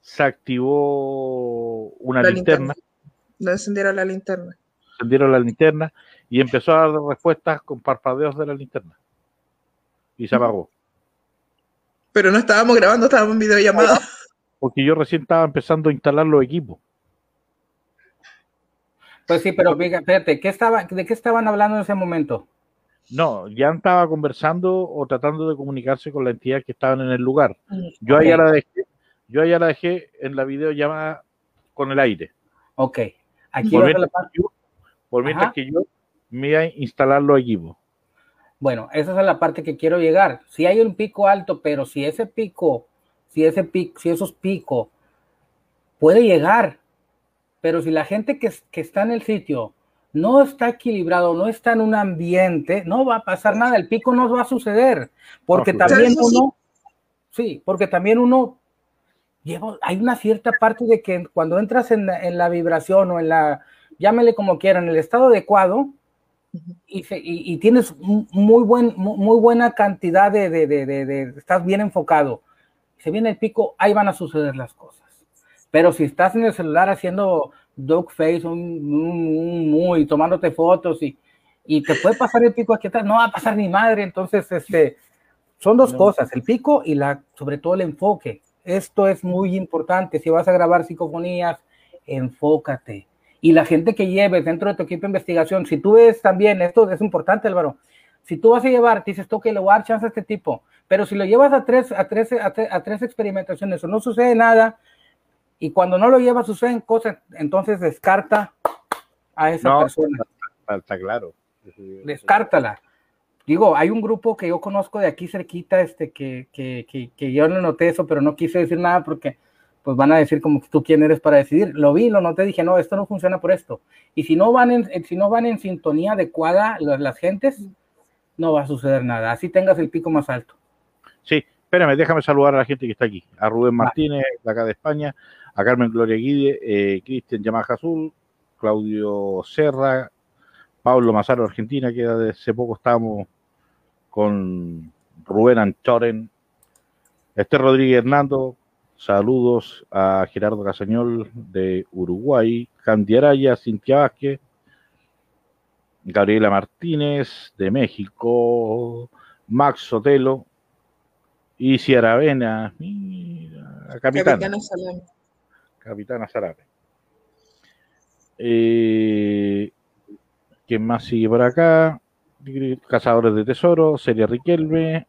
se activó una linterna. No encendieron la linterna. Encendieron la linterna y empezó a dar respuestas con parpadeos de la linterna. Y se apagó. Pero no estábamos grabando, estábamos en videollamada. Porque yo recién estaba empezando a instalar los equipos. Pues sí, pero fíjate, ¿qué estaba, ¿de qué estaban hablando en ese momento? No, ya estaba conversando o tratando de comunicarse con la entidad que estaban en el lugar. Mm, yo ahí la dejé yo ya la dejé en la videollamada con el aire. Ok. Aquí por, mientras, la yo, por mientras que yo me voy a instalar los equipos. Bueno, esa es la parte que quiero llegar. Si hay un pico alto, pero si ese pico, si ese pico, si esos picos puede llegar, pero si la gente que, que está en el sitio no está equilibrado, no está en un ambiente, no va a pasar nada, el pico no va a suceder, porque también uno, sí, porque también uno lleva, hay una cierta parte de que cuando entras en, la vibración o en la, llámele como quieran, en el estado adecuado, y, tienes muy, buen, muy buena cantidad de, de, de, estás bien enfocado, se viene el pico, ahí van a suceder las cosas. Pero si estás en el celular haciendo dog face, un, muy, tomándote fotos y, y te puede pasar el pico aquí atrás, no va a pasar ni madre. Entonces, este, son dos cosas, el pico y la, sobre todo el enfoque. Esto es muy importante. Si vas a grabar psicofonías, enfócate. Y la gente que lleves dentro de tu equipo de investigación, si tú ves también, esto es importante, Álvaro, si tú vas a llevar, dices tú que le voy a dar chance a este tipo, pero si lo llevas a tres, a tres, a tres, a tres experimentaciones o no sucede nada, y cuando no lo lleva suceden cosas, entonces descarta a esa persona. Está, claro. Descártala. Digo, hay un grupo que yo conozco de aquí cerquita, este, que, que, que, que yo no noté eso, pero no quise decir nada porque pues van a decir como que tú quién eres para decidir. Lo vi, lo noté, dije, no, esto no funciona por esto. Y si no van en, si no van en sintonía adecuada las, las gentes, no va a suceder nada. Así tengas el pico más alto. Sí, espérame, déjame saludar a la gente que está aquí. A Rubén Martínez, de acá de España, a Carmen Gloria Guide, eh, Cristian Yamaja Azul, Claudio Serra, Pablo Mazaro, Argentina, que desde hace poco estábamos con Rubén Anchoren, Esther Rodríguez Hernando, saludos a Gerardo Casañol de Uruguay, Candy Araya, Cintia Vázquez, Gabriela Martínez de México, Max Sotelo, y Aravena, mira, capitana. Capitana Sarape. Eh, ¿Quién más sigue por acá? Cazadores de Tesoro, Seria Riquelme,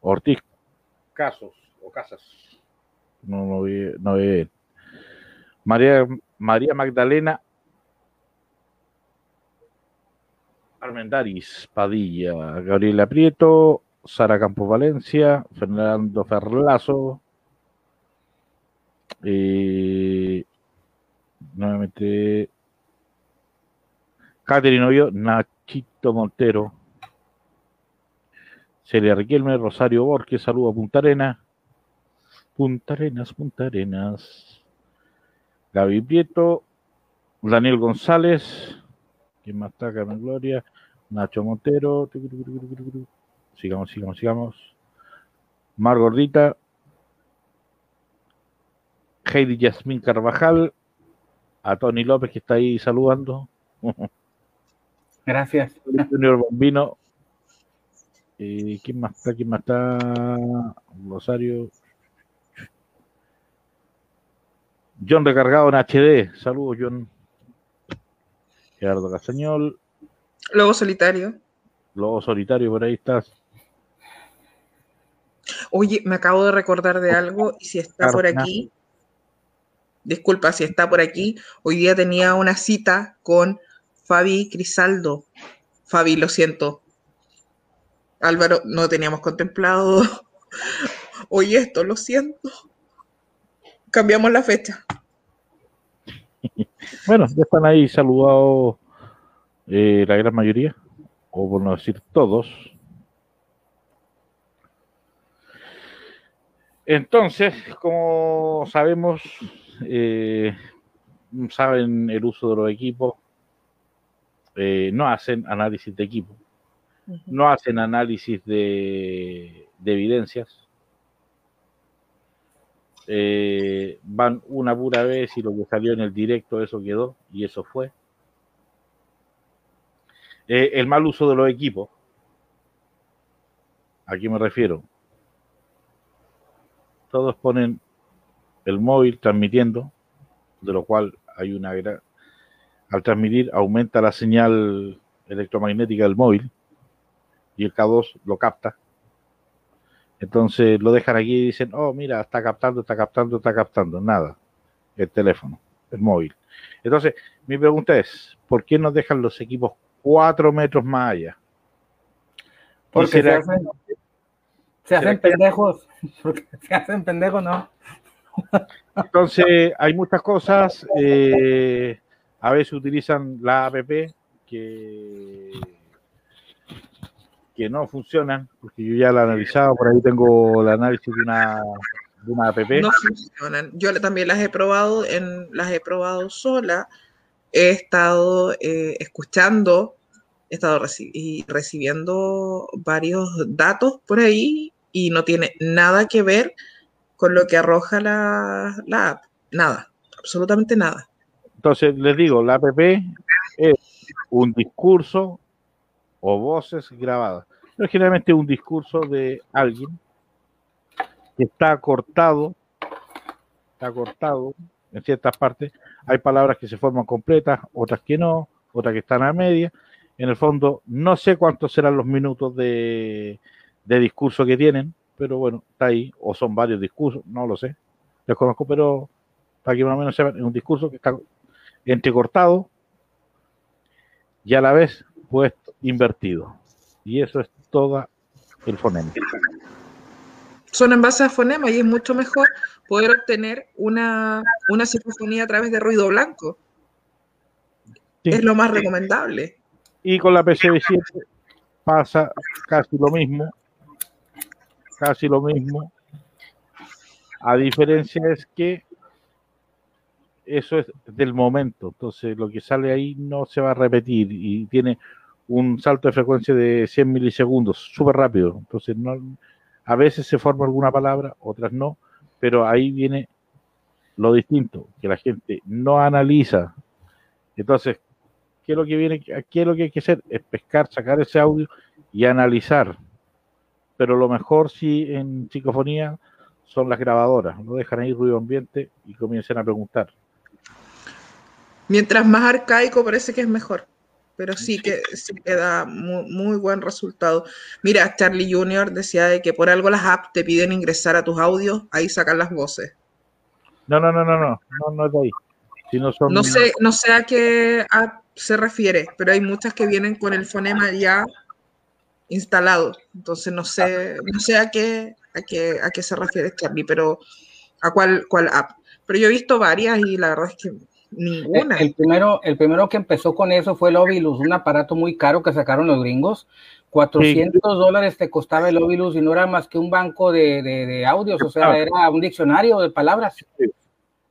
Ortiz Casos o Casas. No, vi, no vi. María, María Magdalena Armendaris Padilla, Gabriela Prieto, Sara Campos Valencia, Fernando Ferlazo, eh, nuevamente Catherine Novio, Nachito Montero, Celia Riquelme, Rosario Borges, saludo a Punta Arenas, Punta Arenas, Punta Arenas, Gaby Prieto, Daniel González, ¿quién más está? Carmen Gloria, Nacho Montero, sigamos, sigamos, sigamos, Mar Gordita, Heidi Yasmín Carvajal, a Tony López que está ahí saludando. (laughs) Gracias. Junior Bombino. Eh, ¿Quién más está? ¿Quién más está? Rosario. John recargado en HD. Saludos, John. Gerardo Castañol. Lobo solitario. Lobo solitario, por ahí estás. Oye, me acabo de recordar de algo y si está por aquí, disculpa si está por aquí, hoy día tenía una cita con Fabi Crisaldo. Fabi, lo siento. Álvaro, no teníamos contemplado (laughs) hoy esto, lo siento. Cambiamos la fecha. (laughs) Bueno, ya están ahí saludados eh, la gran mayoría, o por no decir todos. Entonces, como sabemos, eh, saben el uso de los equipos, eh, no hacen análisis de equipo, no hacen análisis de, evidencias, eh, van una pura vez y lo que salió en el directo, eso quedó y eso fue. el mal uso de los equipos, ¿a qué me refiero? Todos ponen el móvil transmitiendo, de lo cual hay una gran... Al transmitir aumenta la señal electromagnética del móvil y el K2 lo capta. Entonces lo dejan aquí y dicen, oh, mira, está captando, está captando, está captando. Nada, el teléfono, el móvil. Entonces, mi pregunta es, ¿por qué no dejan los equipos cuatro metros más allá? Porque se hacen, se hacen pendejos. (laughs) Porque se hacen pendejos, ¿no? Entonces, hay muchas cosas. Eh, A veces utilizan la app que, que no funcionan, porque yo ya la he analizado, por ahí tengo el análisis de una, de una app. No funcionan. Yo también las he probado, en, las he probado sola. He estado eh, escuchando, he estado reci recibiendo varios datos por ahí y no tiene nada que ver con lo que arroja la, la app. Nada, absolutamente nada. Entonces, les digo, la app es un discurso o voces grabadas. Pero generalmente un discurso de alguien que está cortado, está cortado en ciertas partes. Hay palabras que se forman completas, otras que no, otras que están a media. En el fondo, no sé cuántos serán los minutos de, de discurso que tienen, pero bueno, está ahí. O son varios discursos, no lo sé. Desconozco, pero para que más o menos sepan, es un discurso que está entrecortado y a la vez puesto invertido. Y eso es todo el fonema. Son en base a fonema y es mucho mejor poder obtener una, una psicofonía a través de ruido blanco. Es lo más recomendable. Y con la PCB7 pasa casi lo mismo. Casi lo mismo. A diferencia es que eso es del momento, entonces lo que sale ahí no se va a repetir y tiene un salto de frecuencia de 100 milisegundos, súper rápido, entonces no, a veces se forma alguna palabra, otras no, pero ahí viene lo distinto, que la gente no analiza. Entonces, ¿qué es lo que viene? Aquí lo que hay que hacer? Es pescar, sacar ese audio y analizar. Pero lo mejor si en psicofonía son las grabadoras, no dejan ahí ruido ambiente y comiencen a preguntar. Mientras más arcaico parece que es mejor, pero sí que, sí da muy, buen resultado. Mira, Charlie Jr. decía de que por algo las apps te piden ingresar a tus audios, ahí sacan las voces. No, no, no, no, no, no, no es de ahí. no, sé, no sé a qué app se refiere, pero hay muchas que vienen con el fonema ya instalado. Entonces no sé, no sé a qué, a qué, a qué se refiere Charlie, pero a cuál, cuál app. Pero yo he visto varias y la verdad es que Ninguna. El, primero, el primero que empezó con eso fue el Ovilus, un aparato muy caro que sacaron los gringos. 400 dólares te costaba el Ovilus y no era más que un banco de, de, audios, o sea, era un diccionario de palabras.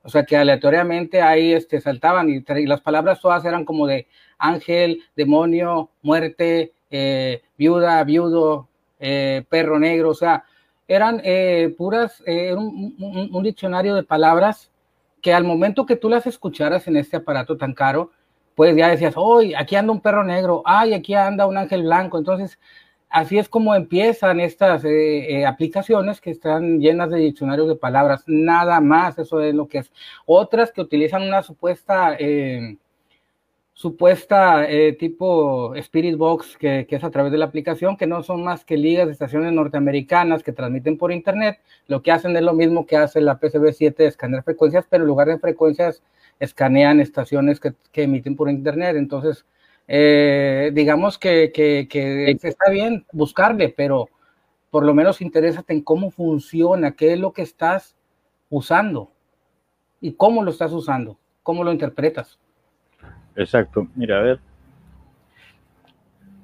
O sea, que aleatoriamente ahí este, saltaban y, las palabras todas eran como de ángel, demonio, muerte, eh, viuda, viudo, eh, perro negro, o sea, eran eh, puras, un, diccionario de palabras que al momento que tú las escucharas en este aparato tan caro, pues ya decías, hoy aquí anda un perro negro, ay, aquí anda un ángel blanco. Entonces, así es como empiezan estas eh, eh, aplicaciones que están llenas de diccionarios de palabras, nada más, eso es lo que es. Otras que utilizan una supuesta eh, supuesta eh, tipo Spirit Box que, es a través de la aplicación, que no son más que ligas de estaciones norteamericanas que transmiten por internet. Lo que hacen es lo mismo que hace la PCB7 de escanear frecuencias, pero en lugar de frecuencias escanean estaciones que, emiten por internet. Entonces, eh, digamos que, que, está bien buscarle, pero por lo menos interésate en cómo funciona, qué es lo que estás usando y cómo lo estás usando, cómo lo interpretas. Exacto. Mira, a ver.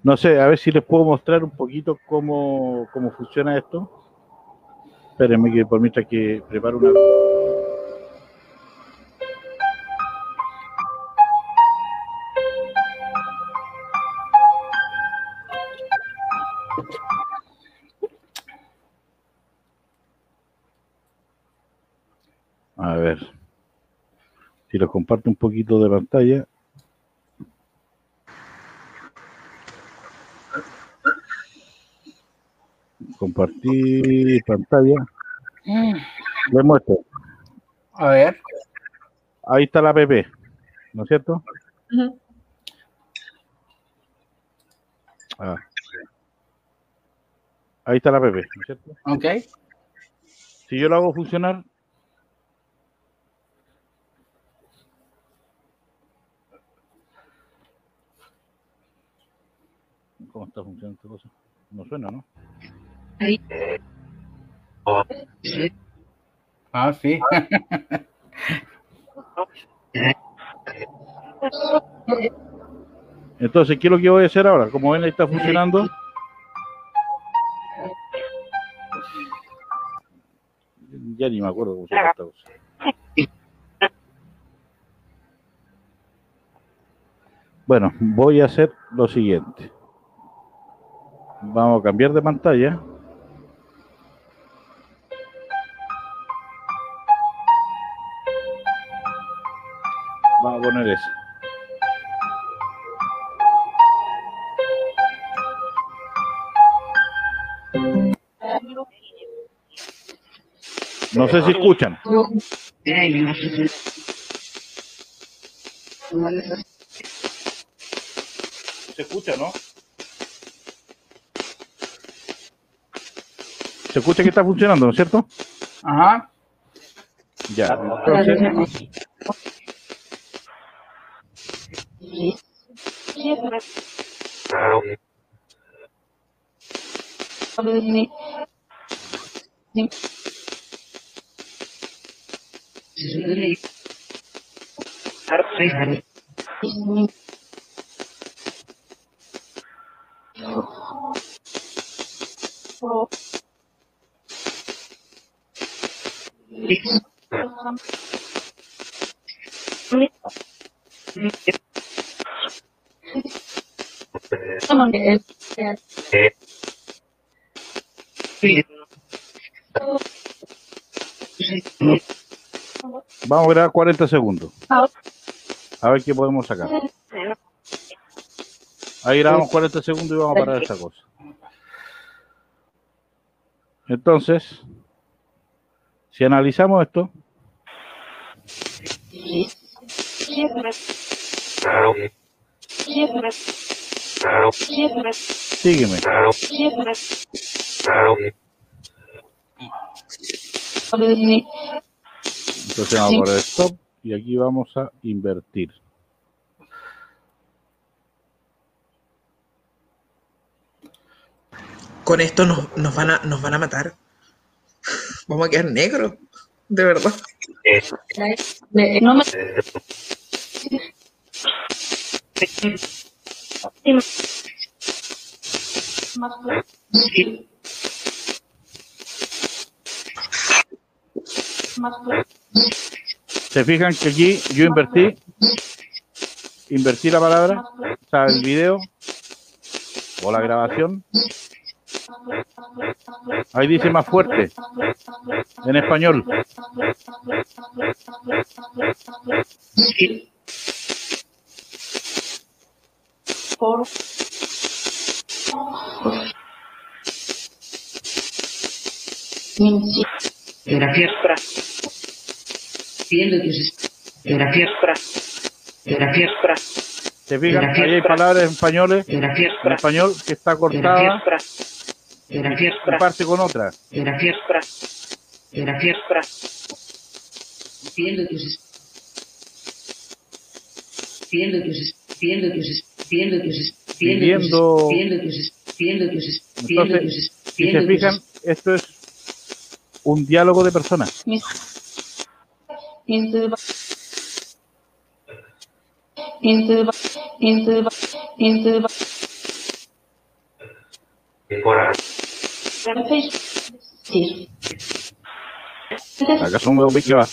No sé, a ver si les puedo mostrar un poquito cómo, cómo funciona esto. Espérenme que por mientras que preparo una... A ver, si lo comparto un poquito de pantalla. Compartir pantalla. Mm. Le muestro. A ver. Ahí está la app, ¿no es cierto? ah. Ahí está la app, ¿no es cierto? Ok. Si yo lo hago funcionar, ¿Cómo está funcionando esta cosa? No suena, ¿no? Ah, sí. Entonces, ¿qué es lo que voy a hacer ahora? Como ven, ahí está funcionando. Ya ni me acuerdo cómo se llama esta. Bueno, voy a hacer lo siguiente. Vamos a cambiar de pantalla. Vamos a poner esa. No sé si escuchan. ¿Se escucha, no? Se escucha que está funcionando, ¿no es cierto? Ajá. Ya, entonces, sebelum ini ini harus harus ini Oh. Vamos a grabar 40 segundos. A ver qué podemos sacar. Ahí grabamos 40 segundos y vamos a parar esta cosa. Entonces, si analizamos esto, sígueme. Entonces vamos a poner stop y aquí vamos a invertir. Con esto nos, nos van, a, nos van a matar. (laughs) Vamos a quedar negros. De verdad. No me... Se fijan que aquí yo invertí, invertí la palabra, o el video o la grabación. Ahí dice más fuerte, en español. Por... Geografía. Pidiendo Geografía. Geografía. Se fijan, ahí hay palabras en españoles, Geografía. en español que está cortada y parte con otra. Pidiendo os pidiendo os pidiendo os pidiendo os Pidiendo- os pidiendo Entonces, si se fijan, esto es un diálogo de personas. Mis... Into the... Into the... Into the... Into the... Sí. Acá son huevos que va.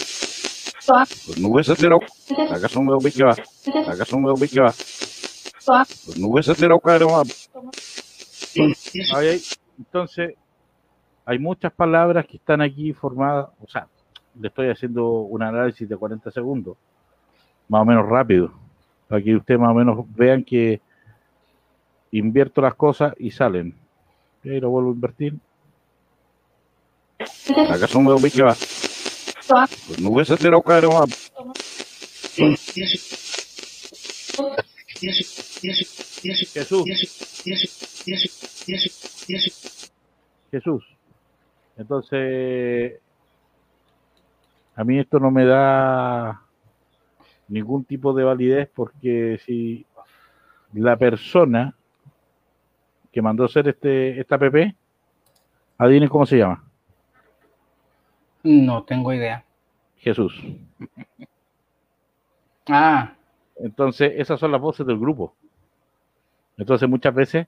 Pues nubes cero. Huevos que va. Acá son huevos que va. Pues nubes cero, caro. Entonces, hay muchas palabras que están aquí formadas, o sea, le estoy haciendo un análisis de 40 segundos, más o menos rápido, para que ustedes más o menos vean que invierto las cosas y salen. Y ahí lo vuelvo a invertir. Acá son huevos que va. Pues nubes cero, caro. Jesús, Jesús. Entonces, a mí esto no me da ningún tipo de validez porque si la persona que mandó hacer este esta app, adivinen cómo se llama, No tengo idea. Jesús. (laughs) Ah, Entonces, esas son las voces del grupo. Entonces, muchas veces,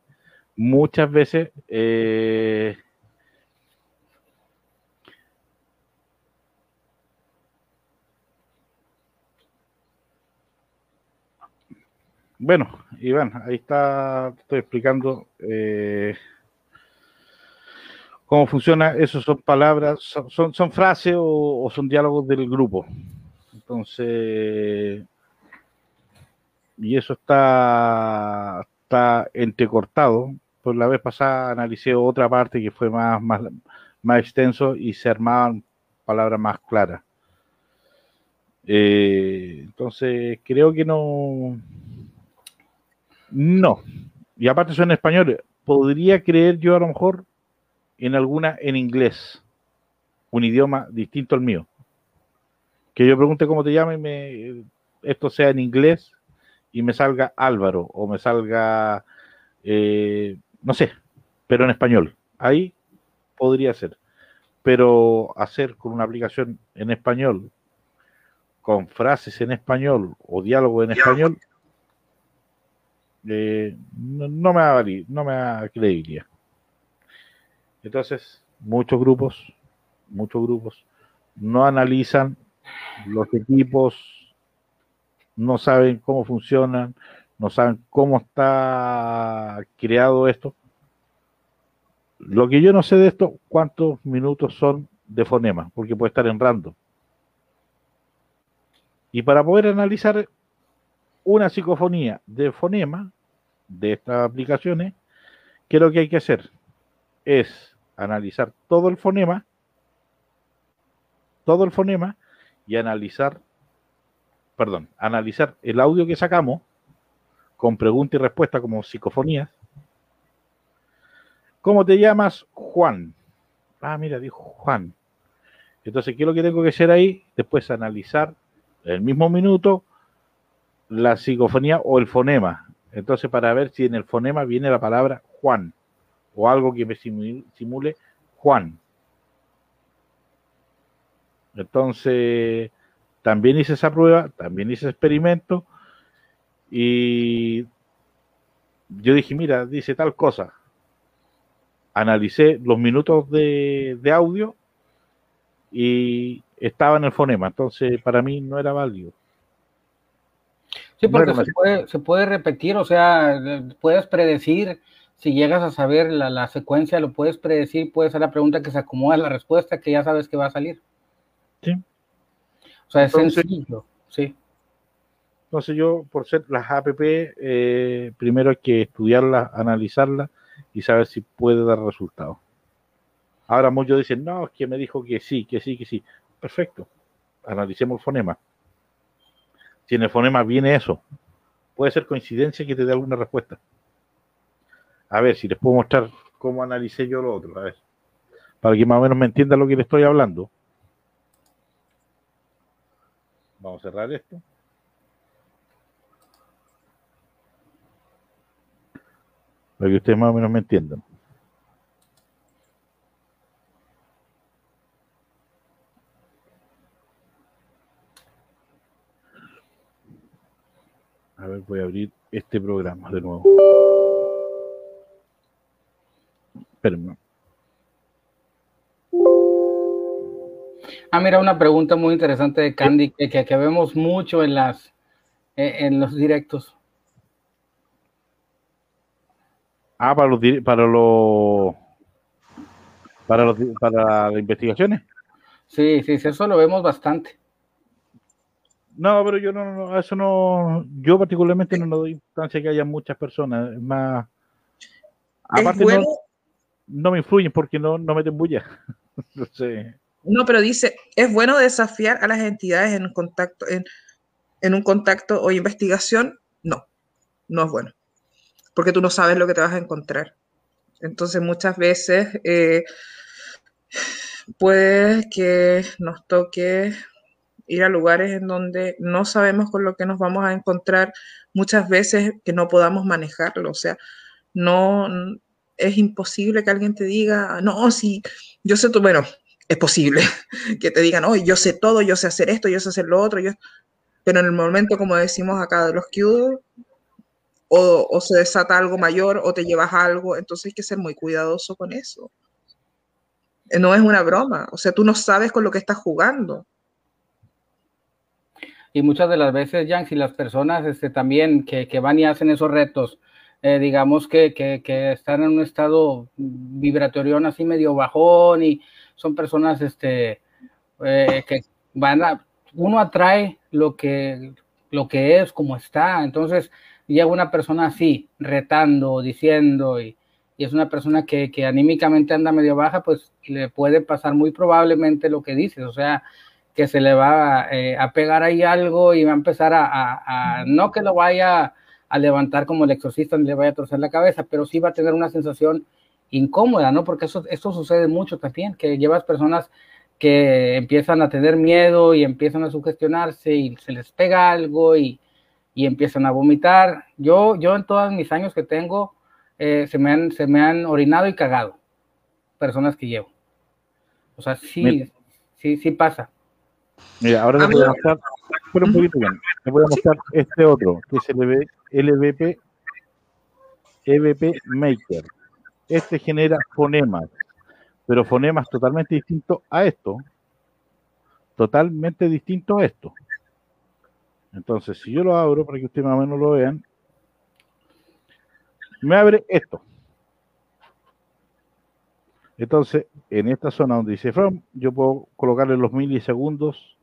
muchas veces, eh, bueno, Iván, ahí está, estoy explicando eh, cómo funciona. Eso son palabras, son, son, son frases o, son diálogos del grupo. Entonces, y eso está, está entrecortado. Por la vez pasada analicé otra parte que fue más, más, más extenso y se armaban palabras más claras. Eh, entonces, creo que no. No. Y aparte son en español. Podría creer yo a lo mejor en alguna en inglés. Un idioma distinto al mío. Que yo pregunte cómo te llamas y me, esto sea en inglés y me salga Álvaro o me salga, eh, no sé, pero en español. Ahí podría ser. Pero hacer con una aplicación en español, con frases en español o diálogo en español, no, no, me vali- no me credibilidad. Entonces, muchos grupos, muchos grupos no analizan los equipos, no saben cómo funcionan, no saben cómo está creado esto. Lo que yo no sé de esto, cuántos minutos son de fonema, porque puede estar en random. Y para poder analizar una psicofonía de fonema de estas aplicaciones, ¿qué es lo que hay que hacer? Es analizar todo el fonema, todo el fonema, y analizar, perdón, analizar el audio que sacamos con pregunta y respuesta como psicofonías. ¿Cómo te llamas? Juan. Ah, mira, dijo Juan. Entonces, ¿qué es lo que tengo que hacer ahí? Después analizar el mismo minuto la psicofonía o el fonema. Entonces, para ver si en el fonema viene la palabra Juan o algo que me simule, Juan. Entonces, también hice esa prueba, también hice experimento y yo dije, mira, dice tal cosa. Analicé los minutos de, de audio y estaba en el fonema, entonces para mí no era válido. Sí, porque se puede, se puede repetir, o sea, puedes predecir, si llegas a saber la, la secuencia, lo puedes predecir, puede ser la pregunta que se acomoda la respuesta que ya sabes que va a salir. Sí. O sea, es Entonces- sencillo, sí. Entonces yo, por ser las APP, eh, primero hay que estudiarlas, analizarlas y saber si puede dar resultados. Ahora muchos dicen, no, es que me dijo que sí, que sí, que sí. Perfecto. Analicemos el fonema. Si en el fonema viene eso, puede ser coincidencia que te dé alguna respuesta. A ver, si les puedo mostrar cómo analicé yo lo otro. A ver. Para que más o menos me entiendan lo que le estoy hablando. Vamos a cerrar esto. Para que ustedes más o menos me entiendan. A ver, voy a abrir este programa de nuevo. Espérenme. Ah, mira, una pregunta muy interesante de Candy que, que, que vemos mucho en las eh, en los directos. Ah, para los para los para los para las investigaciones. Sí, sí, sí, eso lo vemos bastante. No, pero yo no, no, no, eso no, yo particularmente no le doy importancia que haya muchas personas, es más, aparte bueno, no, no me influyen porque no, no meten bulla. (laughs) Entonces, no, pero dice, es bueno desafiar a las entidades en un contacto, en, en un contacto o investigación. No, no es bueno. Porque tú no sabes lo que te vas a encontrar. Entonces, muchas veces eh, puede que nos toque ir a lugares en donde no sabemos con lo que nos vamos a encontrar, muchas veces que no podamos manejarlo, o sea, no es imposible que alguien te diga, no, si yo sé, tú, bueno, es posible (laughs) que te digan, oh, yo sé todo, yo sé hacer esto, yo sé hacer lo otro, yo... Pero en el momento, como decimos acá, de los Q, o, se desata algo mayor o te llevas algo, entonces hay que ser muy cuidadoso con eso. No es una broma, o sea, tú no sabes con lo que estás jugando. Y muchas de las veces, Jan, si las personas este, también que, que van y hacen esos retos, eh, digamos que, que, están en un estado vibratorio así medio bajón y son personas este, eh, que van a, uno atrae lo que, lo que es, como está. Entonces, llega una persona así, retando, diciendo, y, y es una persona que, que anímicamente anda medio baja, pues le puede pasar muy probablemente lo que dices, o sea, que se le va eh, a pegar ahí algo y va a empezar a, a, a, no que lo vaya a levantar como el exorcista ni le vaya a torcer la cabeza, pero sí va a tener una sensación incómoda, ¿no? Porque eso, esto sucede mucho también, que llevas personas que empiezan a tener miedo y empiezan a sugestionarse y se les pega algo y, y empiezan a vomitar. Yo, yo en todos mis años que tengo, eh, se, me han, se me han orinado y cagado personas que llevo. O sea, sí, sí, sí pasa. Mira, ahora les Amigo. voy a mostrar, espera un poquito bien, les voy a mostrar este otro, que es el LV LVP, EVP Maker. Este genera fonemas, pero fonemas totalmente distintos a esto. Totalmente distinto a esto. Entonces, si yo lo abro para que ustedes más o menos lo vean, me abre esto. Entonces, en esta zona donde dice from, yo puedo colocarle los milisegundos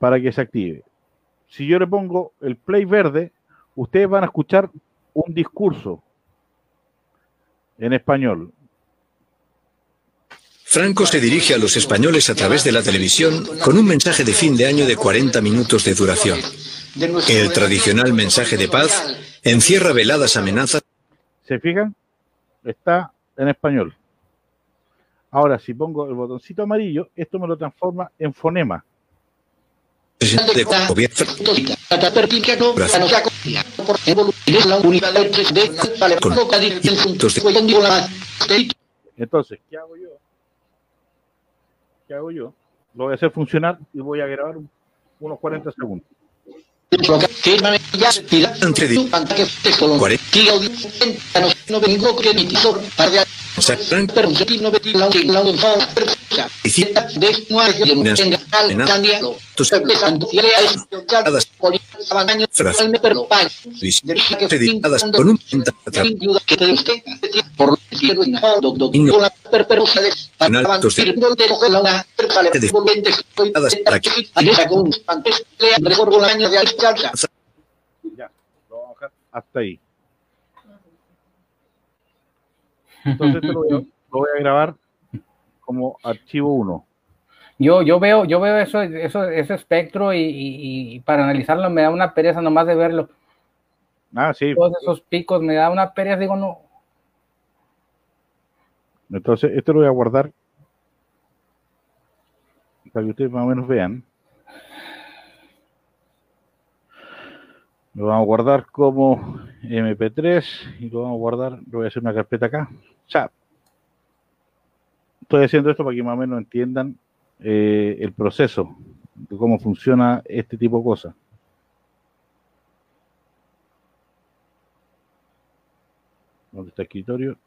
para que se active. Si yo le pongo el play verde, ustedes van a escuchar un discurso en español. Franco se dirige a los españoles a través de la televisión con un mensaje de fin de año de 40 minutos de duración. El tradicional mensaje de paz encierra veladas amenazas ¿Se fijan? Está en español. Ahora, si pongo el botoncito amarillo, esto me lo transforma en fonema. Entonces, ¿qué hago yo? ¿Qué hago yo? Lo voy a hacer funcionar y voy a grabar un- unos 40 segundos. Entre di- 40 dedicadas con un Ya, lo vamos a dejar hasta ahí. Entonces, esto lo voy a, (laughs) lo voy a grabar como archivo 1. Yo, yo veo, yo veo eso, eso, ese espectro y, y- y para analizarlo me da una pereza nomás de verlo. Ah, sí. Todos esos picos me da una pereza, digo, no. Entonces, esto lo voy a guardar para que ustedes más o menos vean. Lo vamos a guardar como MP3 y lo vamos a guardar, lo voy a hacer una carpeta acá. O estoy haciendo esto para que más o menos entiendan eh, el proceso de cómo funciona este tipo de cosas. ¿Dónde está el escritorio?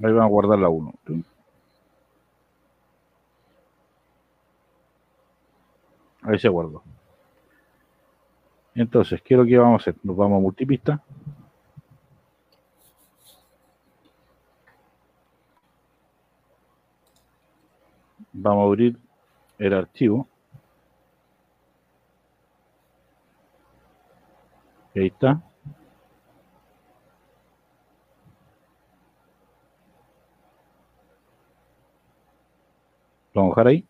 Ahí vamos a guardar la 1. Ahí se guardó. Entonces, ¿qué es lo que vamos a hacer? Nos vamos a multipista. Vamos a abrir el archivo. Ahí está. Lo vamos a dejar ahí.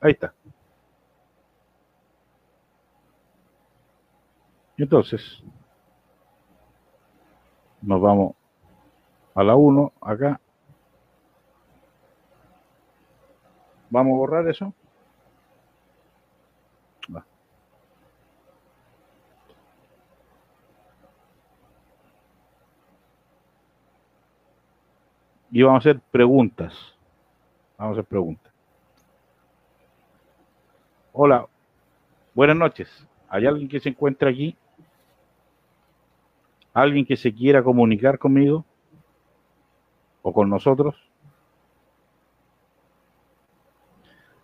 Ahí está. Entonces, nos vamos a la 1, acá. Vamos a borrar eso. Y vamos a hacer preguntas. Vamos a hacer preguntas. Hola, buenas noches. ¿Hay alguien que se encuentra aquí? ¿Alguien que se quiera comunicar conmigo? ¿O con nosotros?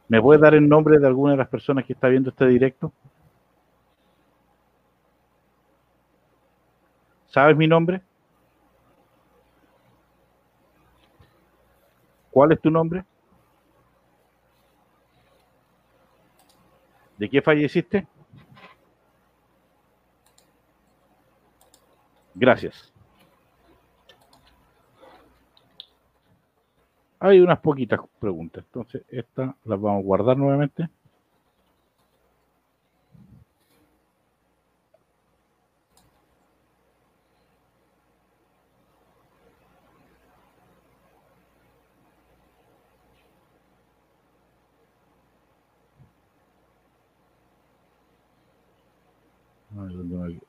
¿Me puede dar el nombre de alguna de las personas que está viendo este directo? ¿Sabes mi nombre? ¿Cuál es tu nombre? ¿De qué falleciste? Gracias. Hay unas poquitas preguntas, entonces estas las vamos a guardar nuevamente. Ay, ¿dónde me-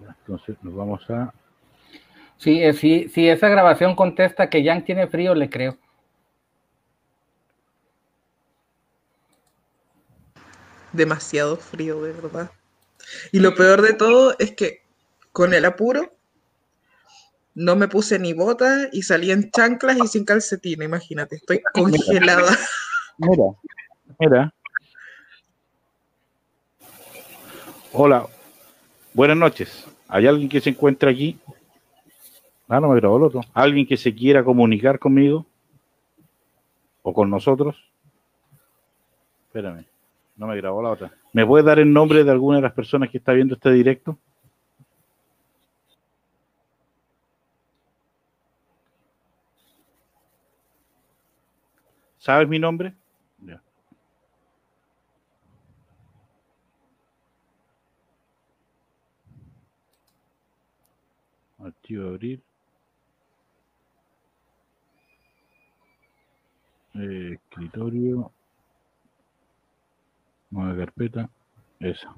Ya, Entonces nos vamos a... Sí, eh, sí, si esa grabación contesta que Yang tiene frío, le creo. Demasiado frío, de verdad. Y lo peor de todo es que con el apuro no me puse ni botas y salí en chanclas y sin calcetina, imagínate, estoy congelada. Mira, mira. Hola, buenas noches. ¿Hay alguien que se encuentra aquí? Ah, no me grabó el otro. ¿Alguien que se quiera comunicar conmigo? ¿O con nosotros? Espérame, no me grabó la otra. ¿Me puede dar el nombre de alguna de las personas que está viendo este directo? ¿Sabes mi nombre? Ya. Abrir. Eh, escritorio. Nueva carpeta. Esa.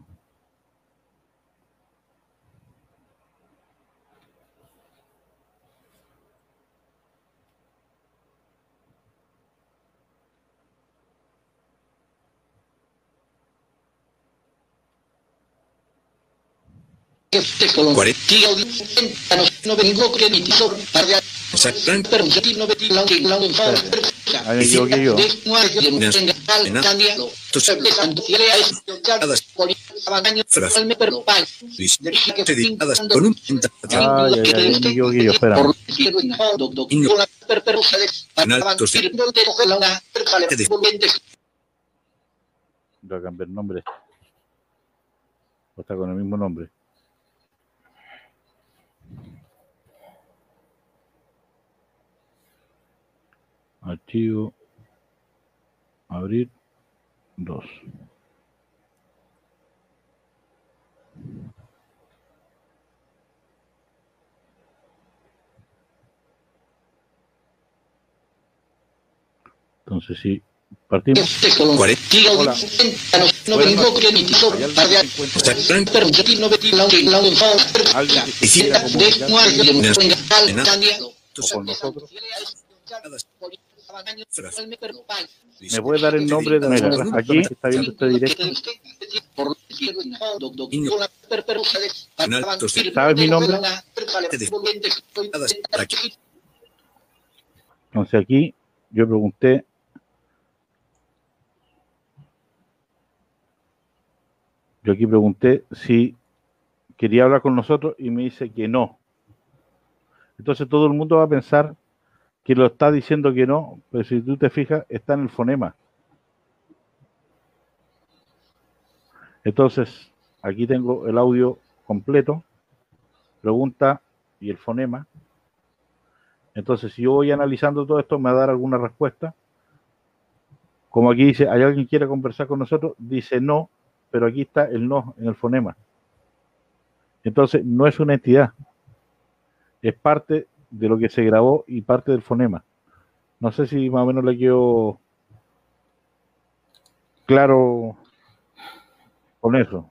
Ahí me equivoqué yo. dedicadas con un Ay, ay, ay, me equivoqué yo. Espérame. Voy a cambiar nombre. O está con el mismo nombre. Archivo. Abrir. Dos. Entonces sí, partimos. ¿Me puede dar el nombre de la persona aquí que está viendo este directo? ¿Sabes mi nombre? Entonces aquí yo pregunté yo aquí pregunté si quería hablar con nosotros y me dice que no. Entonces todo el mundo va a pensar que lo está diciendo que no, pero si tú te fijas, está en el fonema. Entonces, aquí tengo el audio completo, pregunta y el fonema. Entonces, si yo voy analizando todo esto, me va a dar alguna respuesta. Como aquí dice, ¿hay alguien que quiera conversar con nosotros? Dice no, pero aquí está el no en el fonema. Entonces, no es una entidad. Es parte de lo que se grabó y parte del fonema. No sé si más o menos le quedó claro con eso.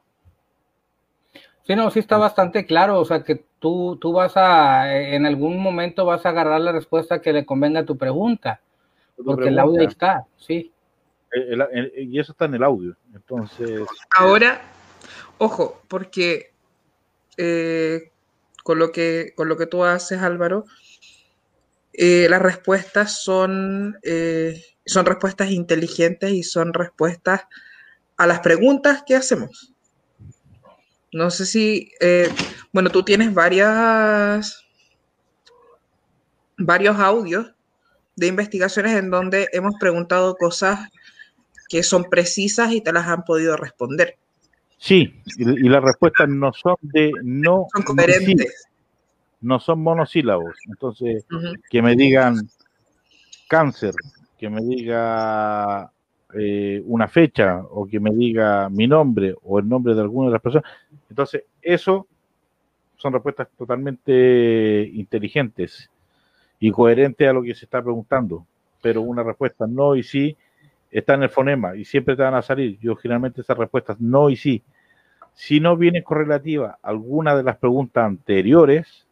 Sí, no, sí está bastante claro, o sea que tú, tú vas a, en algún momento vas a agarrar la respuesta que le convenga a tu pregunta, porque el audio ahí está, sí. El- el- el- y eso está en el audio. Entonces, Ahora, ojo, porque eh, con, lo que, con lo que tú haces, Álvaro, eh, las respuestas son, eh, son respuestas inteligentes y son respuestas a las preguntas que hacemos. No sé si, eh, bueno, tú tienes varias, varios audios de investigaciones en donde hemos preguntado cosas que son precisas y te las han podido responder. Sí, y, y las respuestas no son de no, Son coherentes. no son monosílabos. Entonces, que me digan cáncer, que me diga eh, una fecha o que me diga mi nombre o el nombre de alguna de las personas. Entonces, eso son respuestas totalmente inteligentes y coherentes a lo que se está preguntando. Pero una respuesta no y sí está en el fonema y siempre te van a salir. Yo generalmente esas respuestas no y sí. Si no viene correlativa alguna de las preguntas anteriores,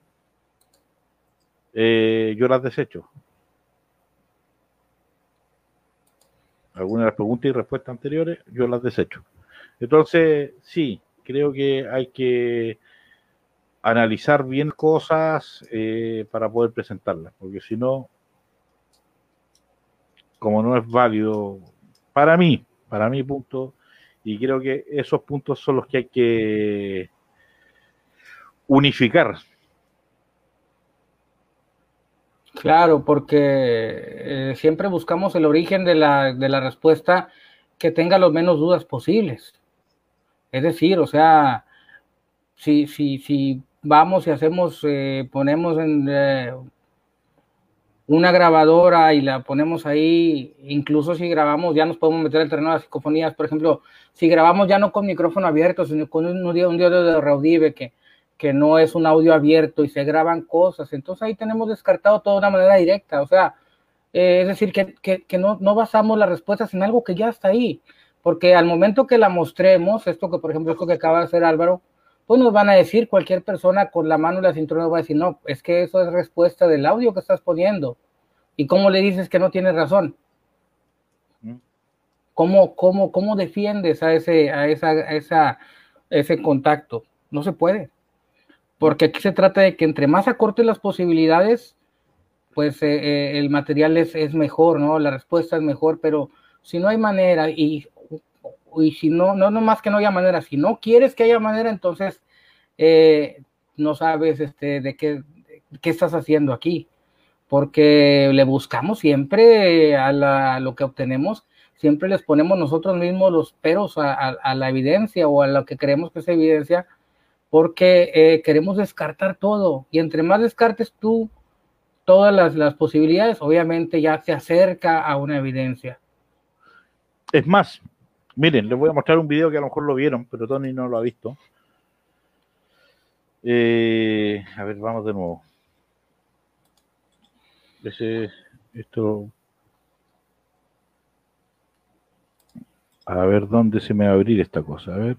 eh, yo las desecho. Algunas de las preguntas y respuestas anteriores, yo las desecho. Entonces, sí, creo que hay que analizar bien cosas eh, para poder presentarlas, porque si no, como no es válido para mí, para mi punto, y creo que esos puntos son los que hay que unificar. Claro, porque eh, siempre buscamos el origen de la, de la respuesta que tenga los menos dudas posibles. Es decir, o sea, si, si, si vamos y hacemos, eh, ponemos en eh, una grabadora y la ponemos ahí, incluso si grabamos, ya nos podemos meter el terreno de las psicofonías, por ejemplo, si grabamos ya no con micrófono abierto, sino con un, un audio de Raudive que, que no es un audio abierto y se graban cosas, entonces ahí tenemos descartado todo de una manera directa, o sea, eh, es decir, que, que, que no, no basamos las respuestas en algo que ya está ahí, porque al momento que la mostremos, esto que por ejemplo, esto que acaba de hacer Álvaro, pues nos van a decir cualquier persona con la mano en la cintura nos va a decir, no, es que eso es respuesta del audio que estás poniendo. ¿Y cómo le dices que no tienes razón? ¿Cómo, cómo, cómo defiendes a ese, a esa, a esa, ese contacto? No se puede. Porque aquí se trata de que entre más acortes las posibilidades, pues eh, eh, el material es, es mejor, ¿no? La respuesta es mejor, pero si no hay manera y, y si no, no, no más que no haya manera, si no quieres que haya manera, entonces eh, no sabes este, de qué, qué estás haciendo aquí, porque le buscamos siempre a, la, lo que obtenemos, siempre les ponemos nosotros mismos los peros a la evidencia o a lo que creemos que es evidencia, porque eh, queremos descartar todo, y entre más descartes tú todas las, las posibilidades, obviamente ya se acerca a una evidencia. Es más, miren, les voy a mostrar un video que a lo mejor lo vieron, pero Tony no lo ha visto. Eh, a ver, vamos de nuevo. Ese, esto. A ver dónde se me va a abrir esta cosa. A ver.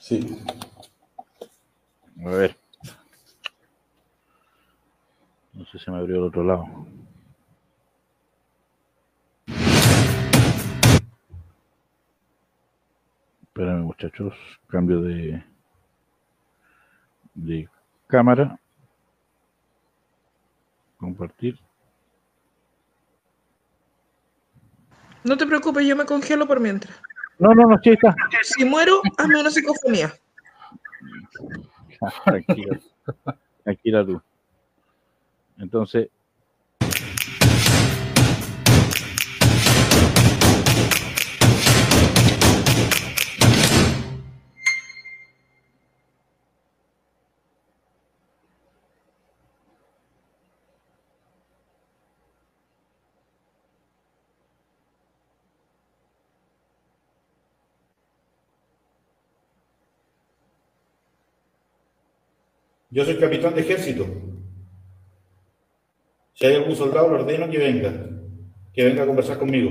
Sí. A ver. No sé si me abrió al otro lado. Espérame, muchachos. Cambio de, de cámara. Compartir. No te preocupes, yo me congelo por mientras. No, no, no, sí está. Si muero, hazme una psicofonía. Tranquila. Tranquila tú. Entonces. Yo soy capitán de ejército. Si hay algún soldado, le ordeno que venga. Que venga a conversar conmigo.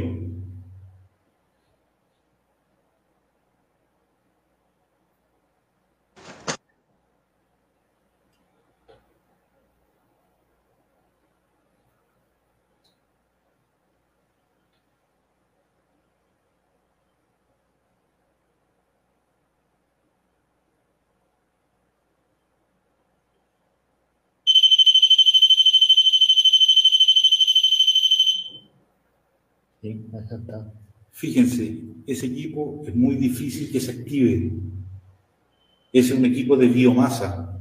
Fíjense, ese equipo es muy difícil que se active. Es un equipo de biomasa.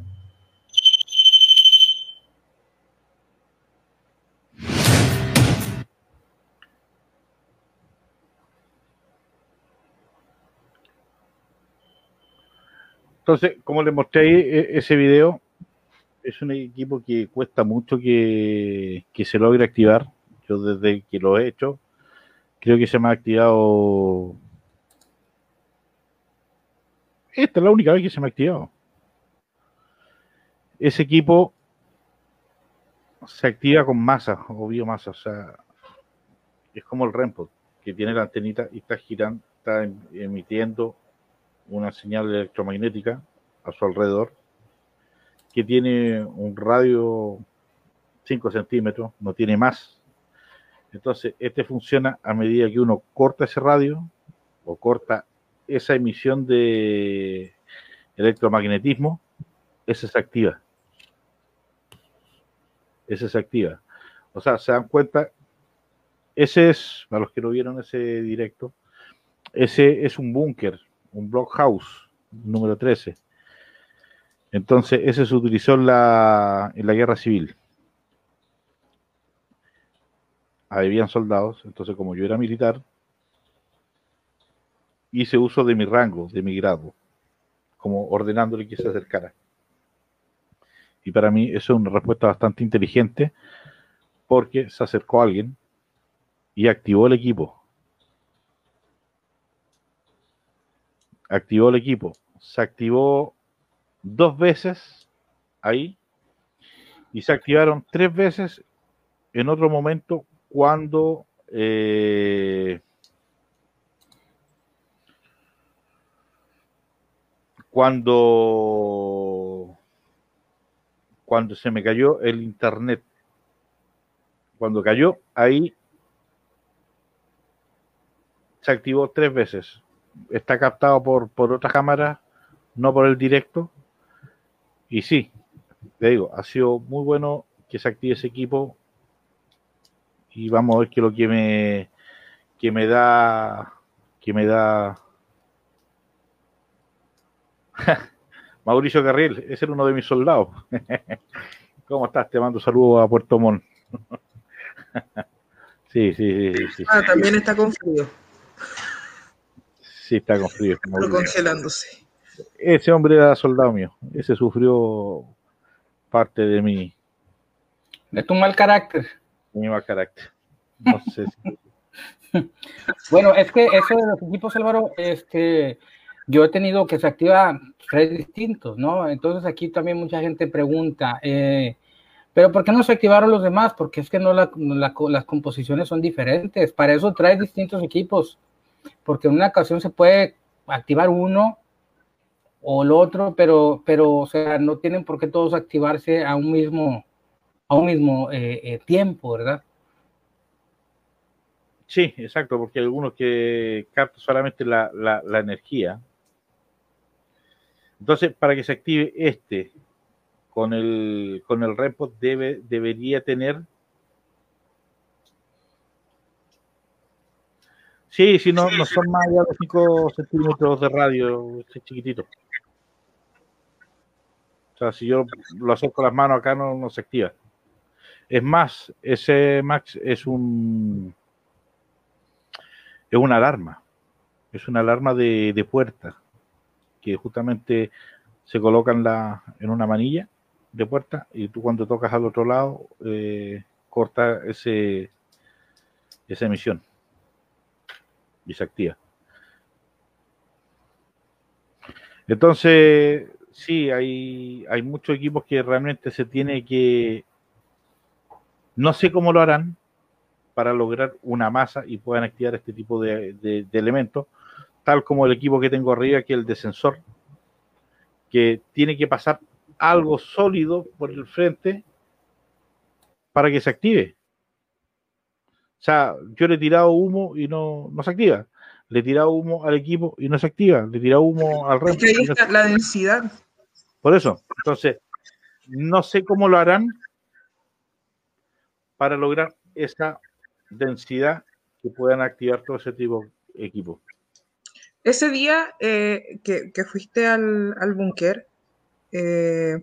Entonces, como les mostré ahí e- ese video, es un equipo que cuesta mucho que, que se logre activar. Yo desde que lo he hecho, creo que se me ha activado. Esta es la única vez que se me ha activado. Ese equipo se activa con masa o biomasa, o sea, es como el REMPOD, que tiene la antenita y está girando, está em- emitiendo una señal electromagnética a su alrededor, que tiene un radio 5 centímetros, no tiene más. Entonces, este funciona a medida que uno corta ese radio o corta esa emisión de electromagnetismo, ese se activa. Ese se activa. O sea, se dan cuenta, ese es, para los que no vieron ese directo, ese es un búnker, un blockhouse número 13. Entonces, ese se utilizó en la, en la guerra civil. Habían soldados, entonces como yo era militar, hice uso de mi rango, de mi grado, como ordenándole que se acercara. Y para mí eso es una respuesta bastante inteligente, porque se acercó alguien y activó el equipo. Activó el equipo. Se activó dos veces ahí y se activaron tres veces en otro momento cuando eh, cuando cuando se me cayó el internet. Cuando cayó ahí se activó tres veces. Está captado por, por otra cámara no por el directo. Y sí, te digo, ha sido muy bueno que se active ese equipo y vamos a ver qué es lo que me que me da que me da (laughs) Mauricio Carriel, ese era uno de mis soldados. (laughs) ¿Cómo estás? Te mando saludos a Puerto Montt. (laughs) sí, sí, sí, sí. Ah, también está con frío, Sí, está con frío. pero congelándose. Ese hombre era soldado mío. Ese sufrió parte de mi, De tu mal carácter. Mal carácter. No sé (laughs) Bueno, es que eso de los equipos, Álvaro, este, yo he tenido que se activa tres distintos, ¿no? Entonces aquí también mucha gente pregunta, eh, pero ¿por qué no se activaron los demás? Porque es que no la- la- las composiciones son diferentes. Para eso trae distintos equipos, porque en una ocasión se puede activar uno o el otro, pero, pero, o sea, no tienen por qué todos activarse a un mismo, a un mismo eh, eh, tiempo, ¿verdad? Sí, exacto, porque hay algunos que captan solamente la, la, la energía. Entonces, para que se active este con el con el repo debe debería tener Sí, si no, no son más allá de 5 centímetros de radio, este chiquitito. O sea, si yo lo acerco las manos acá no, no se activa. Es más, ese Max es un es una alarma. Es una alarma de, de puerta que justamente se coloca en, la, en una manilla de puerta y tú cuando tocas al otro lado eh, corta ese esa emisión y se activa. Entonces, sí, hay, hay muchos equipos que realmente se tiene que... No sé cómo lo harán para lograr una masa y puedan activar este tipo de, de- de elementos, tal como el equipo que tengo arriba, que es el de sensor, que tiene que pasar algo sólido por el frente para que se active. O sea, yo le he tirado humo y no, no se activa. Le he tirado humo al equipo y no se activa. Le he tirado humo al Es resto que ahí no la densidad. por eso, entonces, no sé cómo lo harán para lograr esa densidad que puedan activar todo ese tipo de equipos. Ese día eh, que, que fuiste al, al búnker, eh,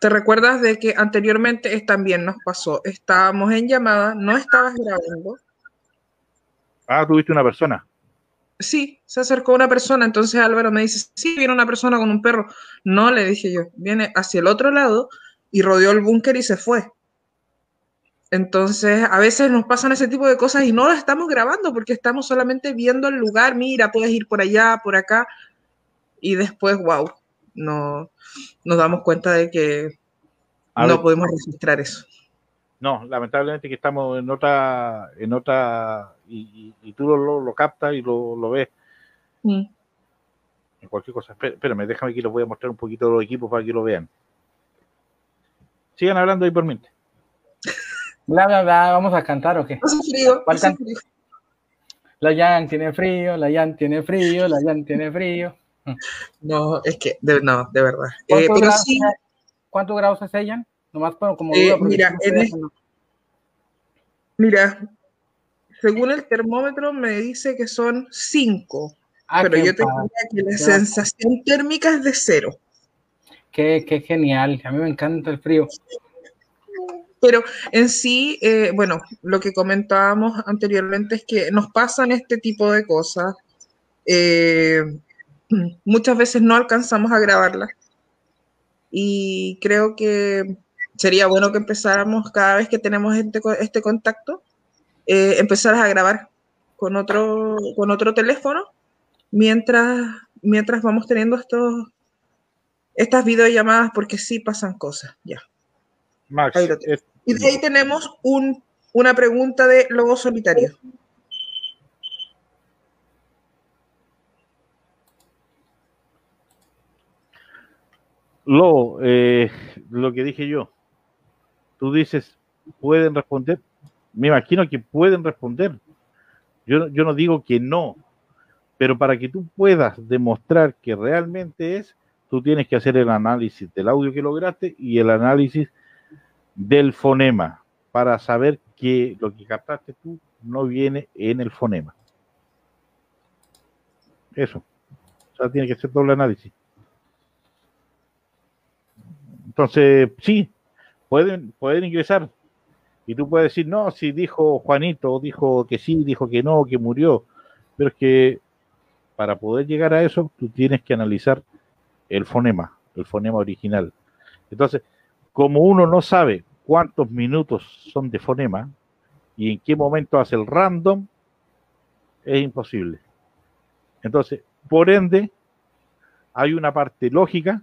¿te recuerdas de que anteriormente también nos pasó? Estábamos en llamada, no estabas grabando. Ah, tuviste una persona. Sí, se acercó una persona, entonces Álvaro me dice, sí, viene una persona con un perro. No, le dije yo, viene hacia el otro lado y rodeó el búnker y se fue. Entonces, a veces nos pasan ese tipo de cosas y no lo estamos grabando porque estamos solamente viendo el lugar, mira, puedes ir por allá, por acá, y después, wow, no, nos damos cuenta de que A no ver. podemos registrar eso. No, lamentablemente que estamos en otra, en otra, y, y- y tú lo, lo, captas y lo, lo ves Mm. en cualquier cosa. Espé- Espérame, déjame que les voy a mostrar un poquito los equipos para que lo vean. Sigan hablando ahí por mientras. Bla, bla, bla, vamos a cantar o qué? Hace frío, ¿Cuál hace can- frío. La Jan tiene frío, la Jan tiene frío, la Jan tiene frío. No, es que, de, no, de verdad. Eh, ¿Cuántos, pero grados, sí, ¿Cuántos grados se sellan? Nomás pero como Eh, duda, mira, no es- no. Mira, según el termómetro me dice que son 5, Ah, pero yo te diría que la sensación térmica es de cero. Qué, genial. A mí me encanta el frío. Pero en sí, eh, bueno, lo que comentábamos anteriormente es que nos pasan este tipo de cosas. eh, (clears throat) muchas veces no alcanzamos a grabarlas. Y creo que sería bueno que empezáramos cada vez que tenemos este, este contacto, eh, empezar a grabar con otro, con otro teléfono mientras, mientras vamos teniendo estos, estas videollamadas, porque sí pasan cosas. Ya. Max, Ahí lo tengo. es- Y de ahí tenemos un, una pregunta de Lobo Solitario. Lobo, eh, lo que dije yo, tú dices, pueden responder, me imagino que pueden responder. Yo, yo no digo que no, pero para que tú puedas demostrar que realmente es, tú tienes que hacer el análisis del audio que lograste y el análisis del fonema para saber que lo que captaste tú no viene en el fonema. Eso. O sea, tiene que ser doble análisis. Entonces, sí, pueden, pueden ingresar. Y tú puedes decir, no, si dijo Juanito, dijo que sí, dijo que no, que murió. Pero es que para poder llegar a eso, tú tienes que analizar el fonema, el fonema original. Entonces, como uno no sabe cuántos minutos son de fonema y en qué momento hace el random, es imposible. Entonces, por ende, hay una parte lógica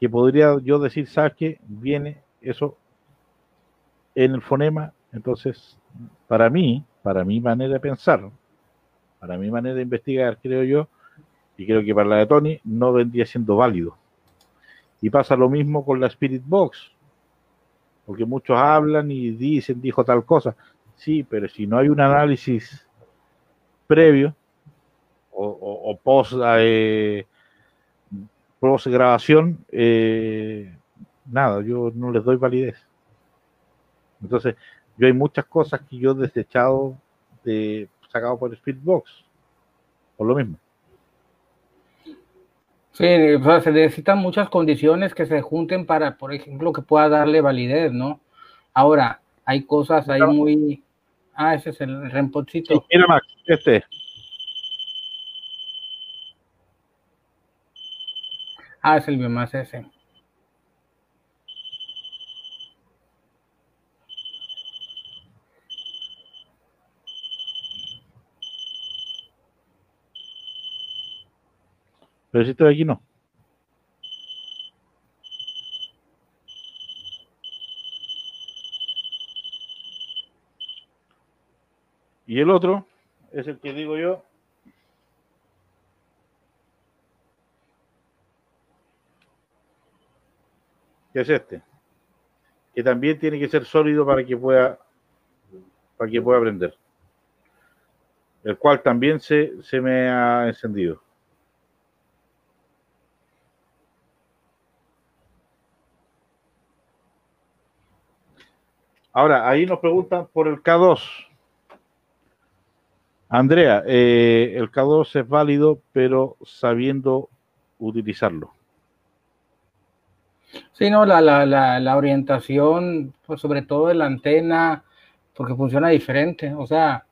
que podría yo decir, ¿sabes qué? Viene eso en el fonema. Entonces, para mí, para mi manera de pensar, para mi manera de investigar, creo yo, y creo que para la de Tony, no vendría siendo válido. Y pasa lo mismo con la Spirit Box, porque muchos hablan y dicen, dijo tal cosa. Sí, pero si no hay un análisis previo o, o- o post, eh, post grabación, eh, nada, yo no les doy validez. Entonces, yo hay muchas cosas que yo he desechado de sacado por Speedbox, por lo mismo. Sí, o sea, se necesitan muchas condiciones que se junten para, por ejemplo, que pueda darle validez, ¿no? Ahora, hay cosas ahí muy... Ah, ese es el Sí, rempochito. mira Max, este, Ah, es el biomás ese. Pero si estoy aquí no. Y el otro es el que digo yo. Que es este. Que también tiene que ser sólido para que pueda para que pueda prender. El cual también se, se me ha encendido. Ahora, ahí nos preguntan por el K2. Andrea, eh, el K2 es válido, pero sabiendo utilizarlo. Sí, no, la, la, la, orientación, pues sobre todo de la antena, porque funciona diferente. O sea,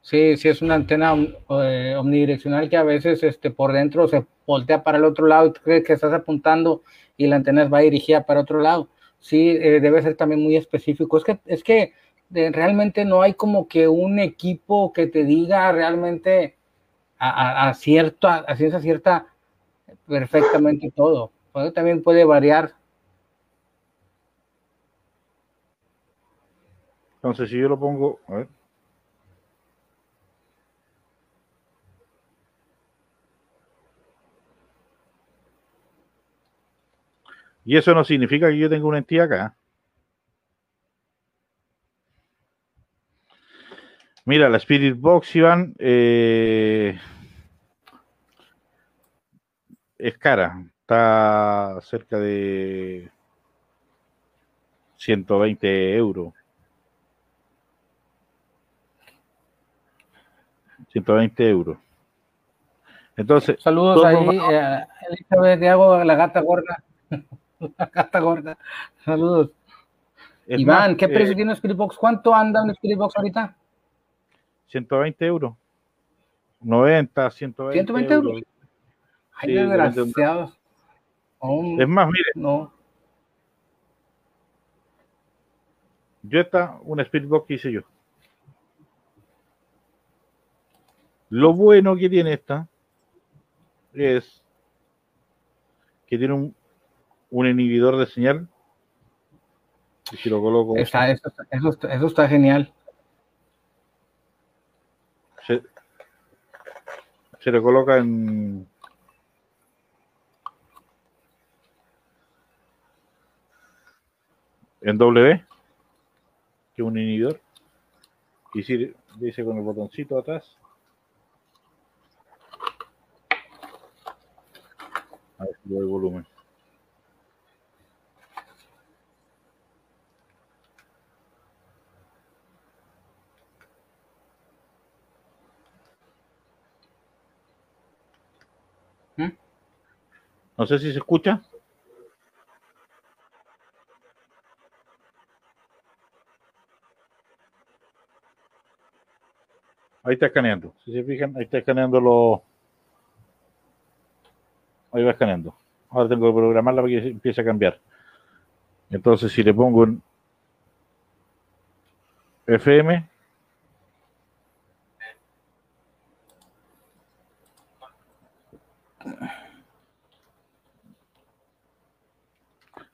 sí, sí es una antena eh, omnidireccional que a veces este, por dentro se voltea para el otro lado y tú crees que estás apuntando y la antena va dirigida para otro lado. Sí, eh, debe ser también muy específico. Es que, es que de- realmente no hay como que un equipo que te diga realmente a, a, a cierto, a ciencia cierta perfectamente todo. Pues también puede variar. Entonces, si yo lo pongo. Y eso no significa que yo tenga una entidad acá. Mira, la Spirit Box, Iván, eh, es cara. Está cerca de 120 euros. 120 euros. Entonces, Saludos ahí, eh, Elizabeth Diago, la gata gorda. (laughs) (laughs) la gata gorda. Saludos. es Iván, más, ¿qué eh, precio tiene un Spirit Box? ¿Cuánto anda un Spirit Box ahorita? 120 euros. 90, 120, 120 euros. euros. Ay, Sí, desgraciados. Oh, Es más, mire, no. yo esta, una Spirit Box que hice yo. Lo bueno que tiene esta es que tiene un, un inhibidor de señal. Y si lo coloco, Está, eso, está- eso, eso está genial. se, se le coloca en en W que es un inhibidor y si dice con el botoncito atrás a ver si doy volumen no sé si se escucha Ahí está escaneando. Si se fijan, ahí está escaneando los. Ahí va escaneando. Ahora tengo que programarla para que empiece a cambiar. Entonces, si le pongo en FM,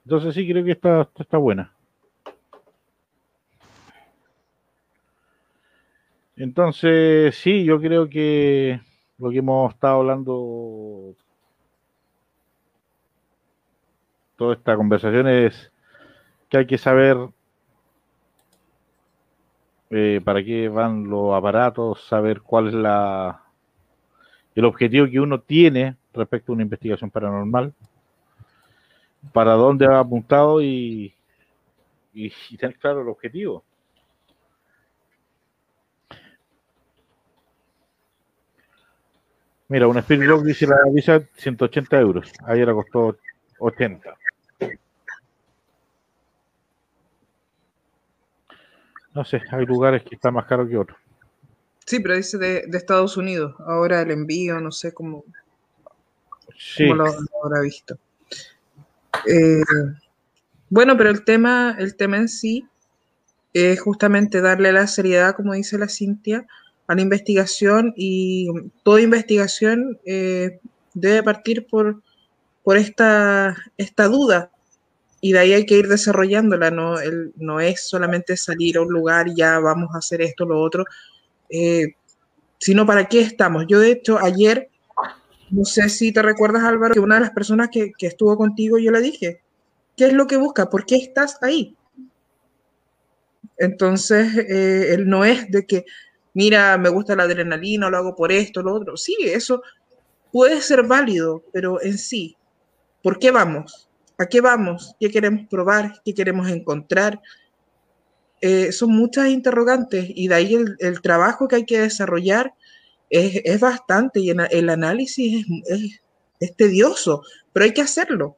entonces sí creo que está, está buena. Entonces, sí, yo creo que lo que hemos estado hablando toda esta conversación es que hay que saber eh, para qué van los aparatos, saber cuál es la el objetivo que uno tiene respecto a una investigación paranormal, para dónde va apuntado y, y, y tener claro el objetivo. Mira, una Spirit dice la visa 180 euros. Ayer la costó 80. No sé, hay lugares que están más caros que otros. Sí, pero dice de, de Estados Unidos. Ahora el envío, no sé cómo, Sí, cómo lo, lo habrá visto. Eh, bueno, pero el tema, el tema en sí es justamente darle la seriedad, como dice la Cintia, a la investigación y toda investigación eh, debe partir por, por esta, esta duda. Y de ahí hay que ir desarrollándola, no, El- no es solamente salir a un lugar y ya vamos a hacer esto, lo otro, eh, sino para qué estamos. Yo de hecho ayer, no sé si te recuerdas Álvaro, que una de las personas que, que estuvo contigo yo le dije, ¿qué es lo que busca? ¿Por qué estás ahí? Entonces, eh, él no es de que, mira, me gusta la adrenalina, lo hago por esto, lo otro. Sí, eso puede ser válido, pero en sí, ¿por qué vamos? ¿A qué vamos? ¿Qué queremos probar? ¿Qué queremos encontrar? eh, son muchas interrogantes y de ahí el, el trabajo que hay que desarrollar es, es bastante y el análisis es, es, es tedioso, pero hay que hacerlo.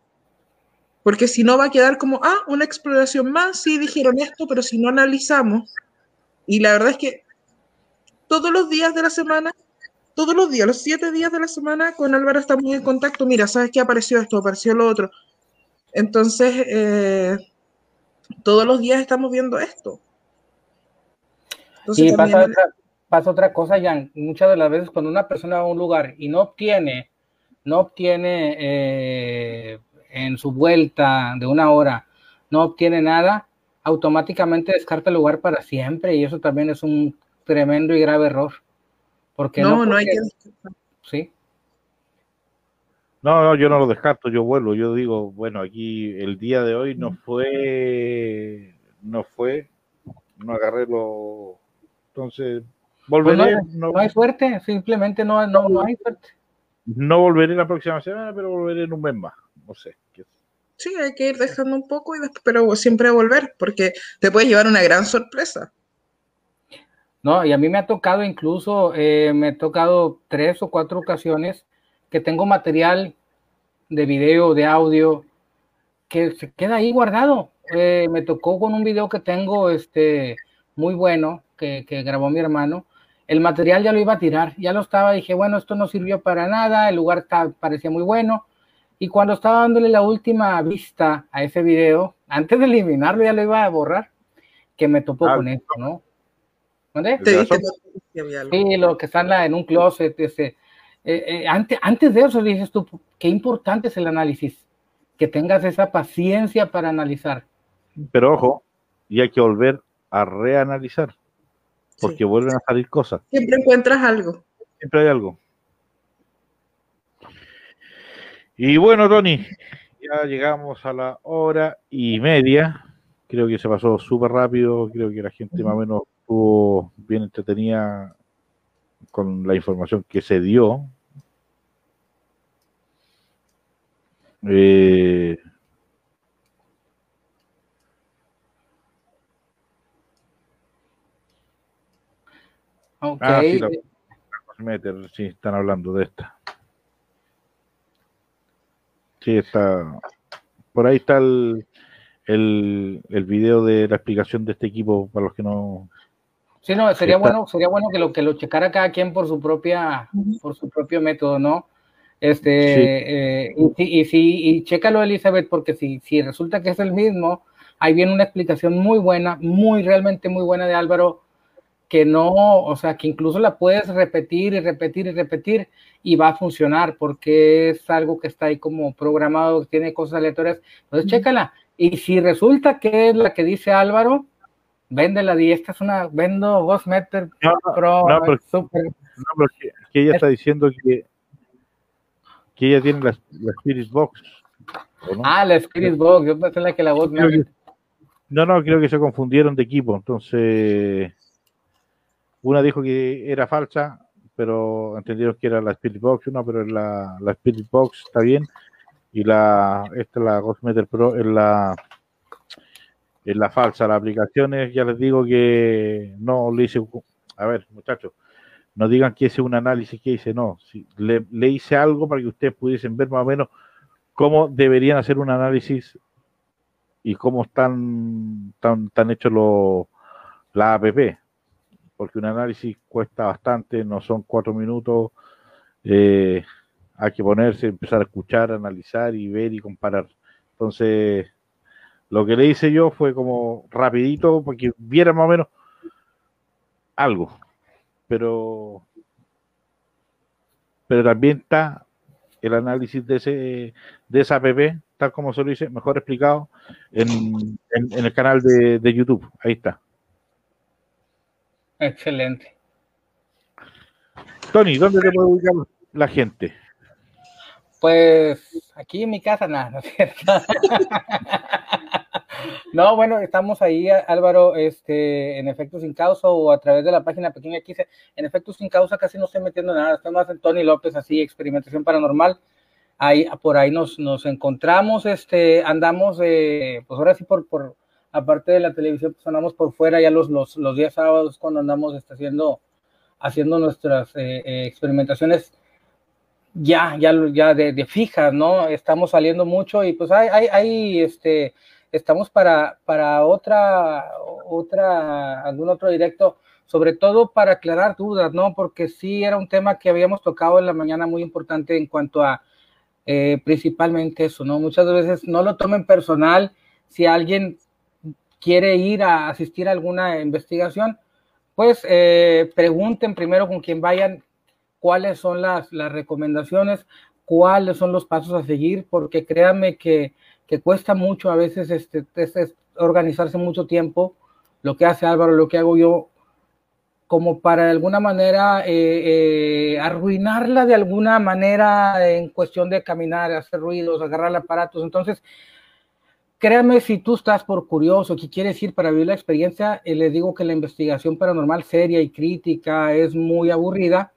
Porque si no va a quedar como, ah, una exploración más, sí dijeron esto, pero si no analizamos, y la verdad es que todos los días de la semana, todos los días, los siete días de la semana, con Álvaro estamos en contacto, mira, ¿sabes qué apareció esto? Apareció lo otro. Entonces, eh, todos los días estamos viendo esto. Entonces, y pasa, también... otra, pasa otra cosa, Jan. Muchas de las veces cuando una persona va a un lugar y no obtiene, no obtiene eh, en su vuelta de una hora, no obtiene nada, automáticamente descarta el lugar para siempre y eso también es un tremendo y grave error. Porque no, no, porque, no hay que... Sí. No, no, yo no lo descarto, yo vuelvo, yo digo, bueno, aquí el día de hoy no fue, no fue, no agarré lo, entonces volveré. Pues no, no, no, hay suerte, simplemente no, no, no hay suerte. No volveré la próxima semana, pero volveré en un mes más, no sé. Sí, hay que ir dejando un poco, y después, pero siempre volver, porque te puede llevar una gran sorpresa. No, y a mí me ha tocado incluso, eh, me ha tocado tres o cuatro ocasiones que tengo material de video, de audio, que se queda ahí guardado. Eh, me tocó con un video que tengo este, muy bueno, que, que, grabó mi hermano. El material ya lo iba a tirar, ya lo estaba, dije, bueno, esto no sirvió para nada, el lugar está, parecía muy bueno. Y cuando estaba dándole la última vista a ese video, (laughs) antes de eliminarlo, ya lo iba a borrar, que me topó ah, con esto, ¿no? ¿Dónde? Te sí, lo que está en, la, en un closet, ese, eh, eh, antes, antes de eso dices tú, qué importante es el análisis, que tengas esa paciencia para analizar. Pero ojo, y hay que volver a reanalizar, porque sí. vuelven a salir cosas. Siempre encuentras algo. Siempre hay algo. Y bueno, Tony, ya llegamos a la hora y media. Creo que se pasó súper rápido. Creo que la gente más o menos estuvo bien entretenida con la información que se dio. Eh, okay. Ah, sí, la, la sí, están hablando de esta. Sí, está. Por ahí está el, el, el video de la explicación de este equipo para los que no Sí, no, sería bueno, sería bueno que lo que lo checara cada quien por su propia, por su propio método, ¿no? Este, sí. eh, y, y, y, y chécalo, Elizabeth, porque si, si resulta que es el mismo, ahí viene una explicación muy buena, muy, realmente muy buena de Álvaro, que no, o sea, que incluso la puedes repetir y repetir y repetir y va a funcionar porque es algo que está ahí como programado, tiene cosas aleatorias. Entonces, chécala. Y si resulta que es la que dice Álvaro, véndela y esta es una, vendo Ghost Meter no, Pro. No, porque, super... no, porque que ella está diciendo que, que ella tiene la, la Spirit Box. No? Ah, la Spirit Box, yo pensé la que la Ghost Meter. No, no, creo que se confundieron de equipo, entonces una dijo que era falsa, pero entendieron que era la Spirit Box, una, pero la, la Spirit Box está bien, y la, esta la Meter Pro es la es la falsa. Las aplicaciones, ya les digo que no le hice. A ver, muchachos, no digan que hice un análisis que hice, no. Si le, le, hice algo para que ustedes pudiesen ver más o menos cómo deberían hacer un análisis y cómo están, están, están hechos los la app. Porque un análisis cuesta bastante, no son cuatro minutos. Eh, hay que ponerse, empezar a escuchar, analizar y ver y comparar. Entonces, lo que le hice yo fue como rapidito porque viera más o menos algo. Pero pero también está el análisis de ese de esa app, tal como se lo hice, mejor explicado en, en, el canal de, YouTube. Ahí está. Excelente. Tony, ¿dónde te puede ubicar la gente? Pues aquí en mi casa, nada, ¿no es cierto? (laughs) No, bueno, estamos ahí, Álvaro, este, en efecto sin causa o a través de la página pequeña aquí, en efecto sin causa casi no estoy metiendo nada, estoy más en Tony López, así, experimentación paranormal. Ahí, por ahí nos, nos encontramos, este, andamos, eh, pues ahora sí por, por, aparte de la televisión, pues andamos por fuera ya los, los, los días sábados cuando andamos este, haciendo, haciendo nuestras eh, eh, experimentaciones ya, ya, ya de, de, fijas, ¿no? Estamos saliendo mucho y pues hay, hay, este, estamos para, para otra, otra, algún otro directo, sobre todo para aclarar dudas, ¿no? Porque sí era un tema que habíamos tocado en la mañana muy importante en cuanto a eh, principalmente eso, ¿no? Muchas veces no lo tomen personal si alguien quiere ir a asistir a alguna investigación, pues eh, pregunten primero con quien vayan cuáles son las, recomendaciones, cuáles son los pasos a seguir, porque créanme que, que cuesta mucho a veces este, este, organizarse mucho tiempo, lo que hace Álvaro, lo que hago yo, como para de alguna manera eh, eh, arruinarla de alguna manera en cuestión de caminar, hacer ruidos, agarrar aparatos. Entonces, créame, si tú estás por curioso, que quieres ir para vivir la experiencia, eh, les digo que la investigación paranormal seria y crítica es muy aburrida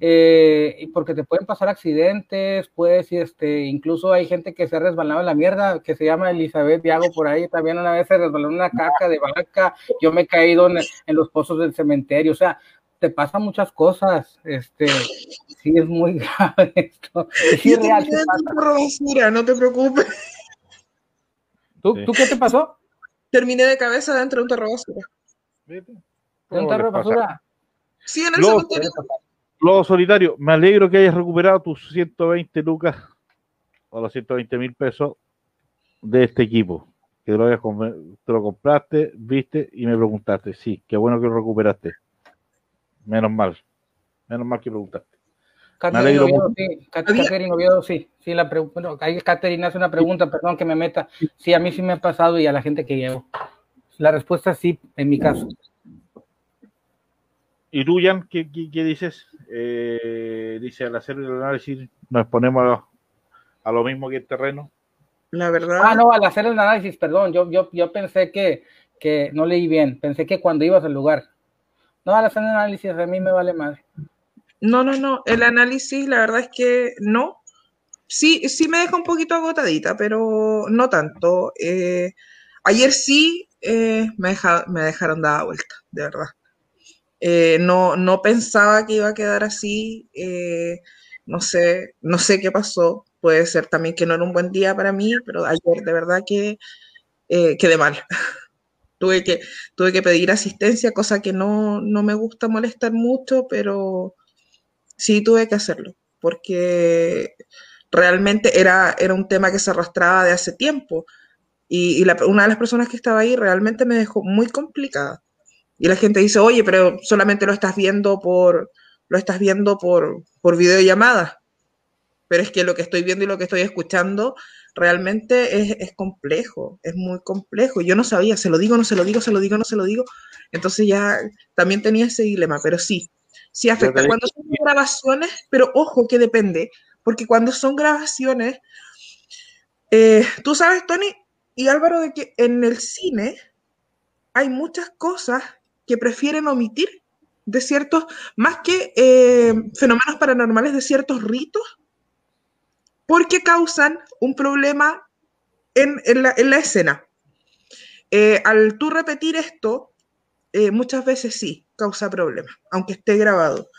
eh, porque te pueden pasar accidentes, pues, este, incluso hay gente que se ha resbalado en la mierda, que se llama Elizabeth Viago por ahí, también una vez se resbaló en una caca de vaca, yo me he caído en, en, los pozos del cementerio, o sea, te pasan muchas cosas, este, sí es muy (laughs) grave esto. Sí, yo real, basura, no te preocupes. ¿Tú, sí. ¿Tú qué te pasó? Terminé de cabeza dentro de un terro basura. ¿De un terro basura? Sí, en el Luego, cementerio. Lobo Solitario, me alegro que hayas recuperado tus 120 lucas o los 120 mil pesos de este equipo. Que te lo, hayas, te lo compraste, viste y me preguntaste. Sí, qué bueno que lo recuperaste. Menos mal. Menos mal que preguntaste. Catherine Oviedo, sí. Catherine Oviedo, sí. Sí, la bueno, ahí Catherine hace una pregunta, perdón que me meta. Sí, a mí sí me ha pasado y a la gente que llevo. La respuesta es sí, en mi caso. ¿Y tú, Jan, qué, qué, qué dices? Eh, dice, al hacer el análisis nos ponemos a, a, lo mismo que el terreno. La verdad. Ah, no, al hacer el análisis, perdón, yo, yo, yo pensé que, que no leí bien, pensé que cuando ibas al lugar. No, al hacer el análisis a mí me vale madre. No, no, no, el análisis la verdad es que no. Sí, sí me deja un poquito agotadita, pero no tanto. Eh, ayer sí eh, me, deja, me dejaron dar vuelta, de verdad. Eh, no, no pensaba que iba a quedar así. No sé, no sé qué pasó. Puede ser también que no era un buen día para mí, pero ayer de verdad que quedé mal. (laughs) tuve, que, tuve que pedir asistencia, cosa que no, no me gusta molestar mucho, pero sí tuve que hacerlo, porque realmente era, era un tema que se arrastraba de hace tiempo. Y, una de las personas que estaba ahí realmente me dejó muy complicada. Y la gente dice, oye, pero solamente lo estás viendo por, lo estás viendo por, por videollamada. Pero es que lo que estoy viendo y lo que estoy escuchando realmente es, es, complejo, es muy complejo. Yo no sabía, se lo digo, no se lo digo, se lo digo, no se lo digo. Entonces ya también tenía ese dilema, pero sí, sí afecta. Cuando son grabaciones, pero ojo que depende, porque cuando son grabaciones, eh, tú sabes, Tony y Álvaro, de que en el cine hay muchas cosas que prefieren omitir de ciertos, más que eh, fenómenos paranormales, de ciertos ritos, porque causan un problema en, en, la, en la, escena. Eh, al tú repetir esto, muchas veces sí, causa problemas, aunque esté grabado.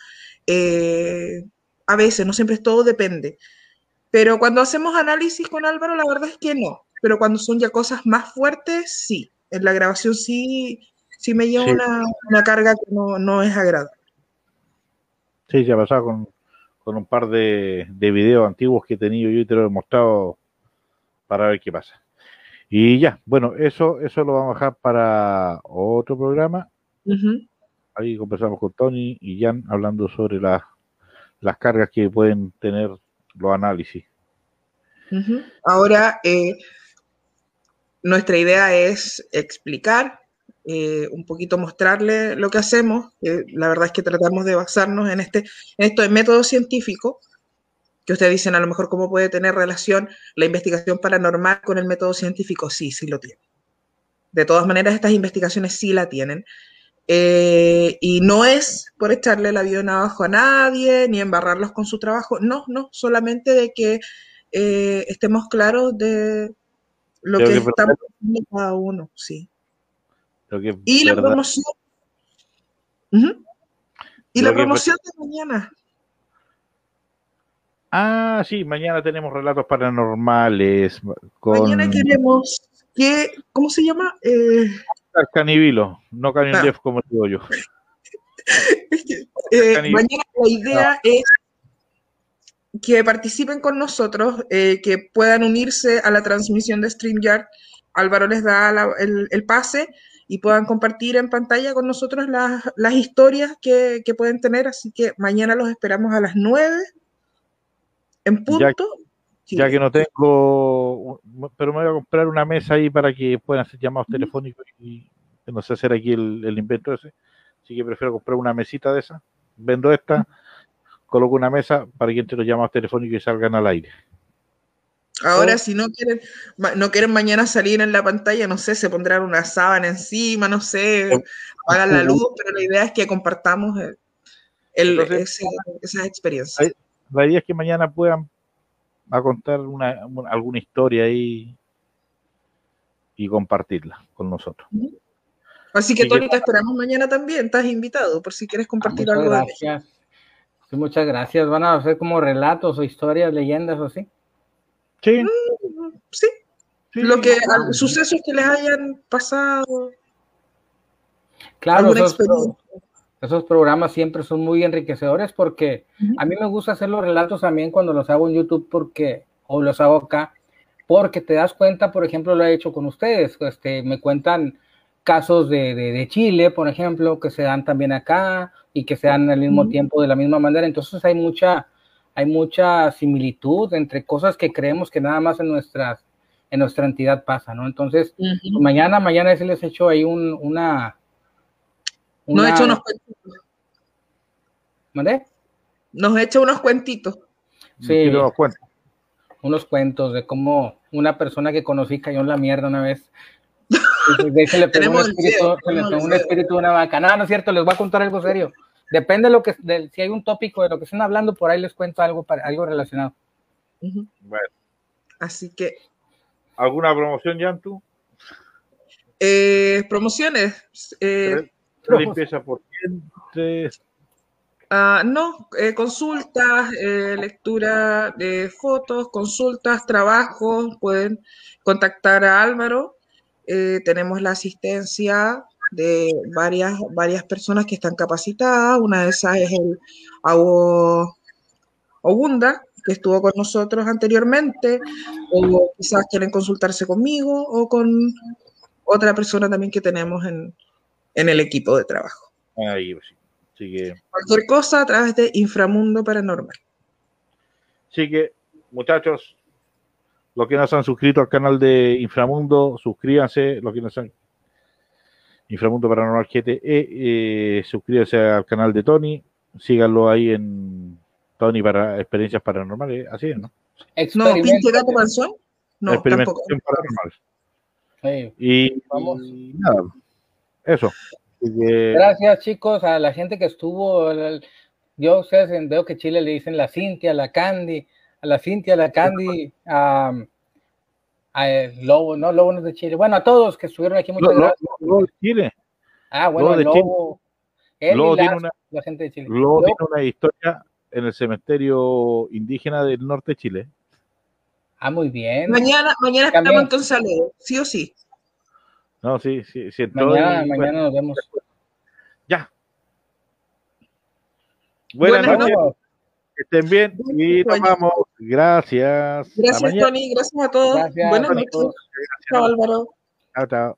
Eh, a veces, no siempre es todo, depende. Pero cuando hacemos análisis con Álvaro, la verdad es que no. Pero cuando son ya cosas más fuertes, sí. En la grabación sí sí me lleva sí. una, una, carga que no, no, es agradable. Sí, se ha pasado con, con un par de, de, videos antiguos que he tenido yo y te lo he mostrado para ver qué pasa. Y ya, bueno, eso, eso lo vamos a dejar para otro programa. Uh -huh. Ahí conversamos con Tony y Jan hablando sobre la, las cargas que pueden tener los análisis. Uh -huh. Ahora, eh, nuestra idea es explicar eh, un poquito mostrarle lo que hacemos. Eh, la verdad es que tratamos de basarnos en, este, en esto de método científico, que ustedes dicen a lo mejor cómo puede tener relación la investigación paranormal con el método científico. Sí, sí lo tiene. De todas maneras, estas investigaciones sí la tienen. Eh, y no es por echarle el avión abajo a nadie, ni embarrarlos con su trabajo. No, no, solamente de que estemos claros de, lo Creo que, que es estamos haciendo cada uno, sí. Que Y la verdad. promoción. Y la promoción de mañana. Ah, sí, mañana tenemos relatos paranormales con Mañana queremos que, ¿cómo se llama? Eh, Canibilo, no Canyon. Jeff como digo yo. (laughs) eh, mañana la idea es que participen con nosotros, eh, que puedan unirse a la transmisión de StreamYard. Álvaro les da la- el, el pase y puedan compartir en pantalla con nosotros las, las historias que, que pueden tener. Así que mañana los esperamos a las 9 en punto. Sí. Ya que no tengo, pero me voy a comprar una mesa ahí para que puedan hacer llamados telefónicos y no sé hacer aquí el, el invento ese. Así que prefiero comprar una mesita de esa. Vendo esta, coloco una mesa para que entre los llamados telefónicos y salgan al aire. Ahora, Oh. si no quieren, no quieren mañana salir en la pantalla, no sé, se pondrán una sábana encima, no sé, apagan la luz, pero la idea es que compartamos el, el- Entonces- ese- esas experiencias. La idea es que mañana puedan a contar una, una- alguna historia ahí y compartirla con nosotros. Así que, Tony, te esperamos mañana también, estás invitado, por si quieres compartir Muchas algo de gracias. Sí, muchas gracias. ¿Van a hacer como relatos o historias, leyendas o así? Sí, Sí, sí. lo que, al- sucesos que les hayan pasado, Claro, alguna esos, programas siempre son muy enriquecedores porque a mí me gusta hacer los relatos también cuando los hago en YouTube porque, o los hago acá, porque te das cuenta, por ejemplo, lo he hecho con ustedes, este, me cuentan casos de, de- de Chile, por ejemplo, que se dan también acá y que se dan al mismo tiempo de la misma manera, entonces hay mucha, hay mucha similitud entre cosas que creemos que nada más en nuestras, en nuestra entidad pasa, ¿no? Entonces, mañana, mañana sí les echo ahí un, una, Nos una- echa unos cuentitos. ¿Mandé? Nos echa unos cuentitos. Sí. Sí, nos cuenta. unos cuentos de cómo una persona que conocí cayó en la mierda una vez. Y de ahí se le (laughs) pegó un espíritu, video, se le tenemos pegó el un video. espíritu de una vaca. No, no es cierto, les voy a contar algo serio. Depende de lo que, de, si hay un tópico de lo que estén hablando, por ahí les cuento algo, para, algo relacionado. Bueno, Así que, ¿alguna promoción, Yantu? eh, promociones. eh, Limpieza por dientes. Ah, no, eh, consultas, eh, lectura de fotos, consultas, trabajos, pueden contactar a Álvaro. Eh, tenemos la asistencia de varias, varias personas que están capacitadas. Una de esas es el Ago Ogunda, que estuvo con nosotros anteriormente, o quizás quieren consultarse conmigo o con otra persona también que tenemos en, en el equipo de trabajo. Ahí, pues sí. Así que, Cualquier cosa a través de Inframundo Paranormal. así que, muchachos, los que no se han suscrito al canal de Inframundo, suscríbanse. Los que no se han Inframundo Paranormal GTE, eh, suscríbanse al canal de Tony. Síganlo ahí en Tony para experiencias paranormales. Así es, ¿no? No, pinche gato panzón. No, tampoco. Experimentación paranormal. Sí. Y, Vamos. y nada, eso. Gracias, chicos, a la gente que estuvo. el- Yo ustedes en- veo que Chile le dicen la Cintia, la Candy, a la Cintia, la Candy, a, a el Lobo, no, Lobo no es de Chile. Bueno, a todos que estuvieron aquí, muchas gracias. lo de Chile. Ah, bueno, Lobo de Lobo. Él Lobo y la, tiene una- la gente de Chile. Lobo, tiene una historia en el cementerio indígena del norte de Chile. Ah, muy bien. Mañana, mañana También. estamos entonces a leer, sí o sí. No, sí, sí, sí. Mañana, y- mañana nos vemos. Ya. Buenas Buenas noches, que estén bien y nos vamos. Gracias. Gracias. Tony. Gracias a todos. Gracias Buenas noches. Chao, Álvaro. Chao, chao.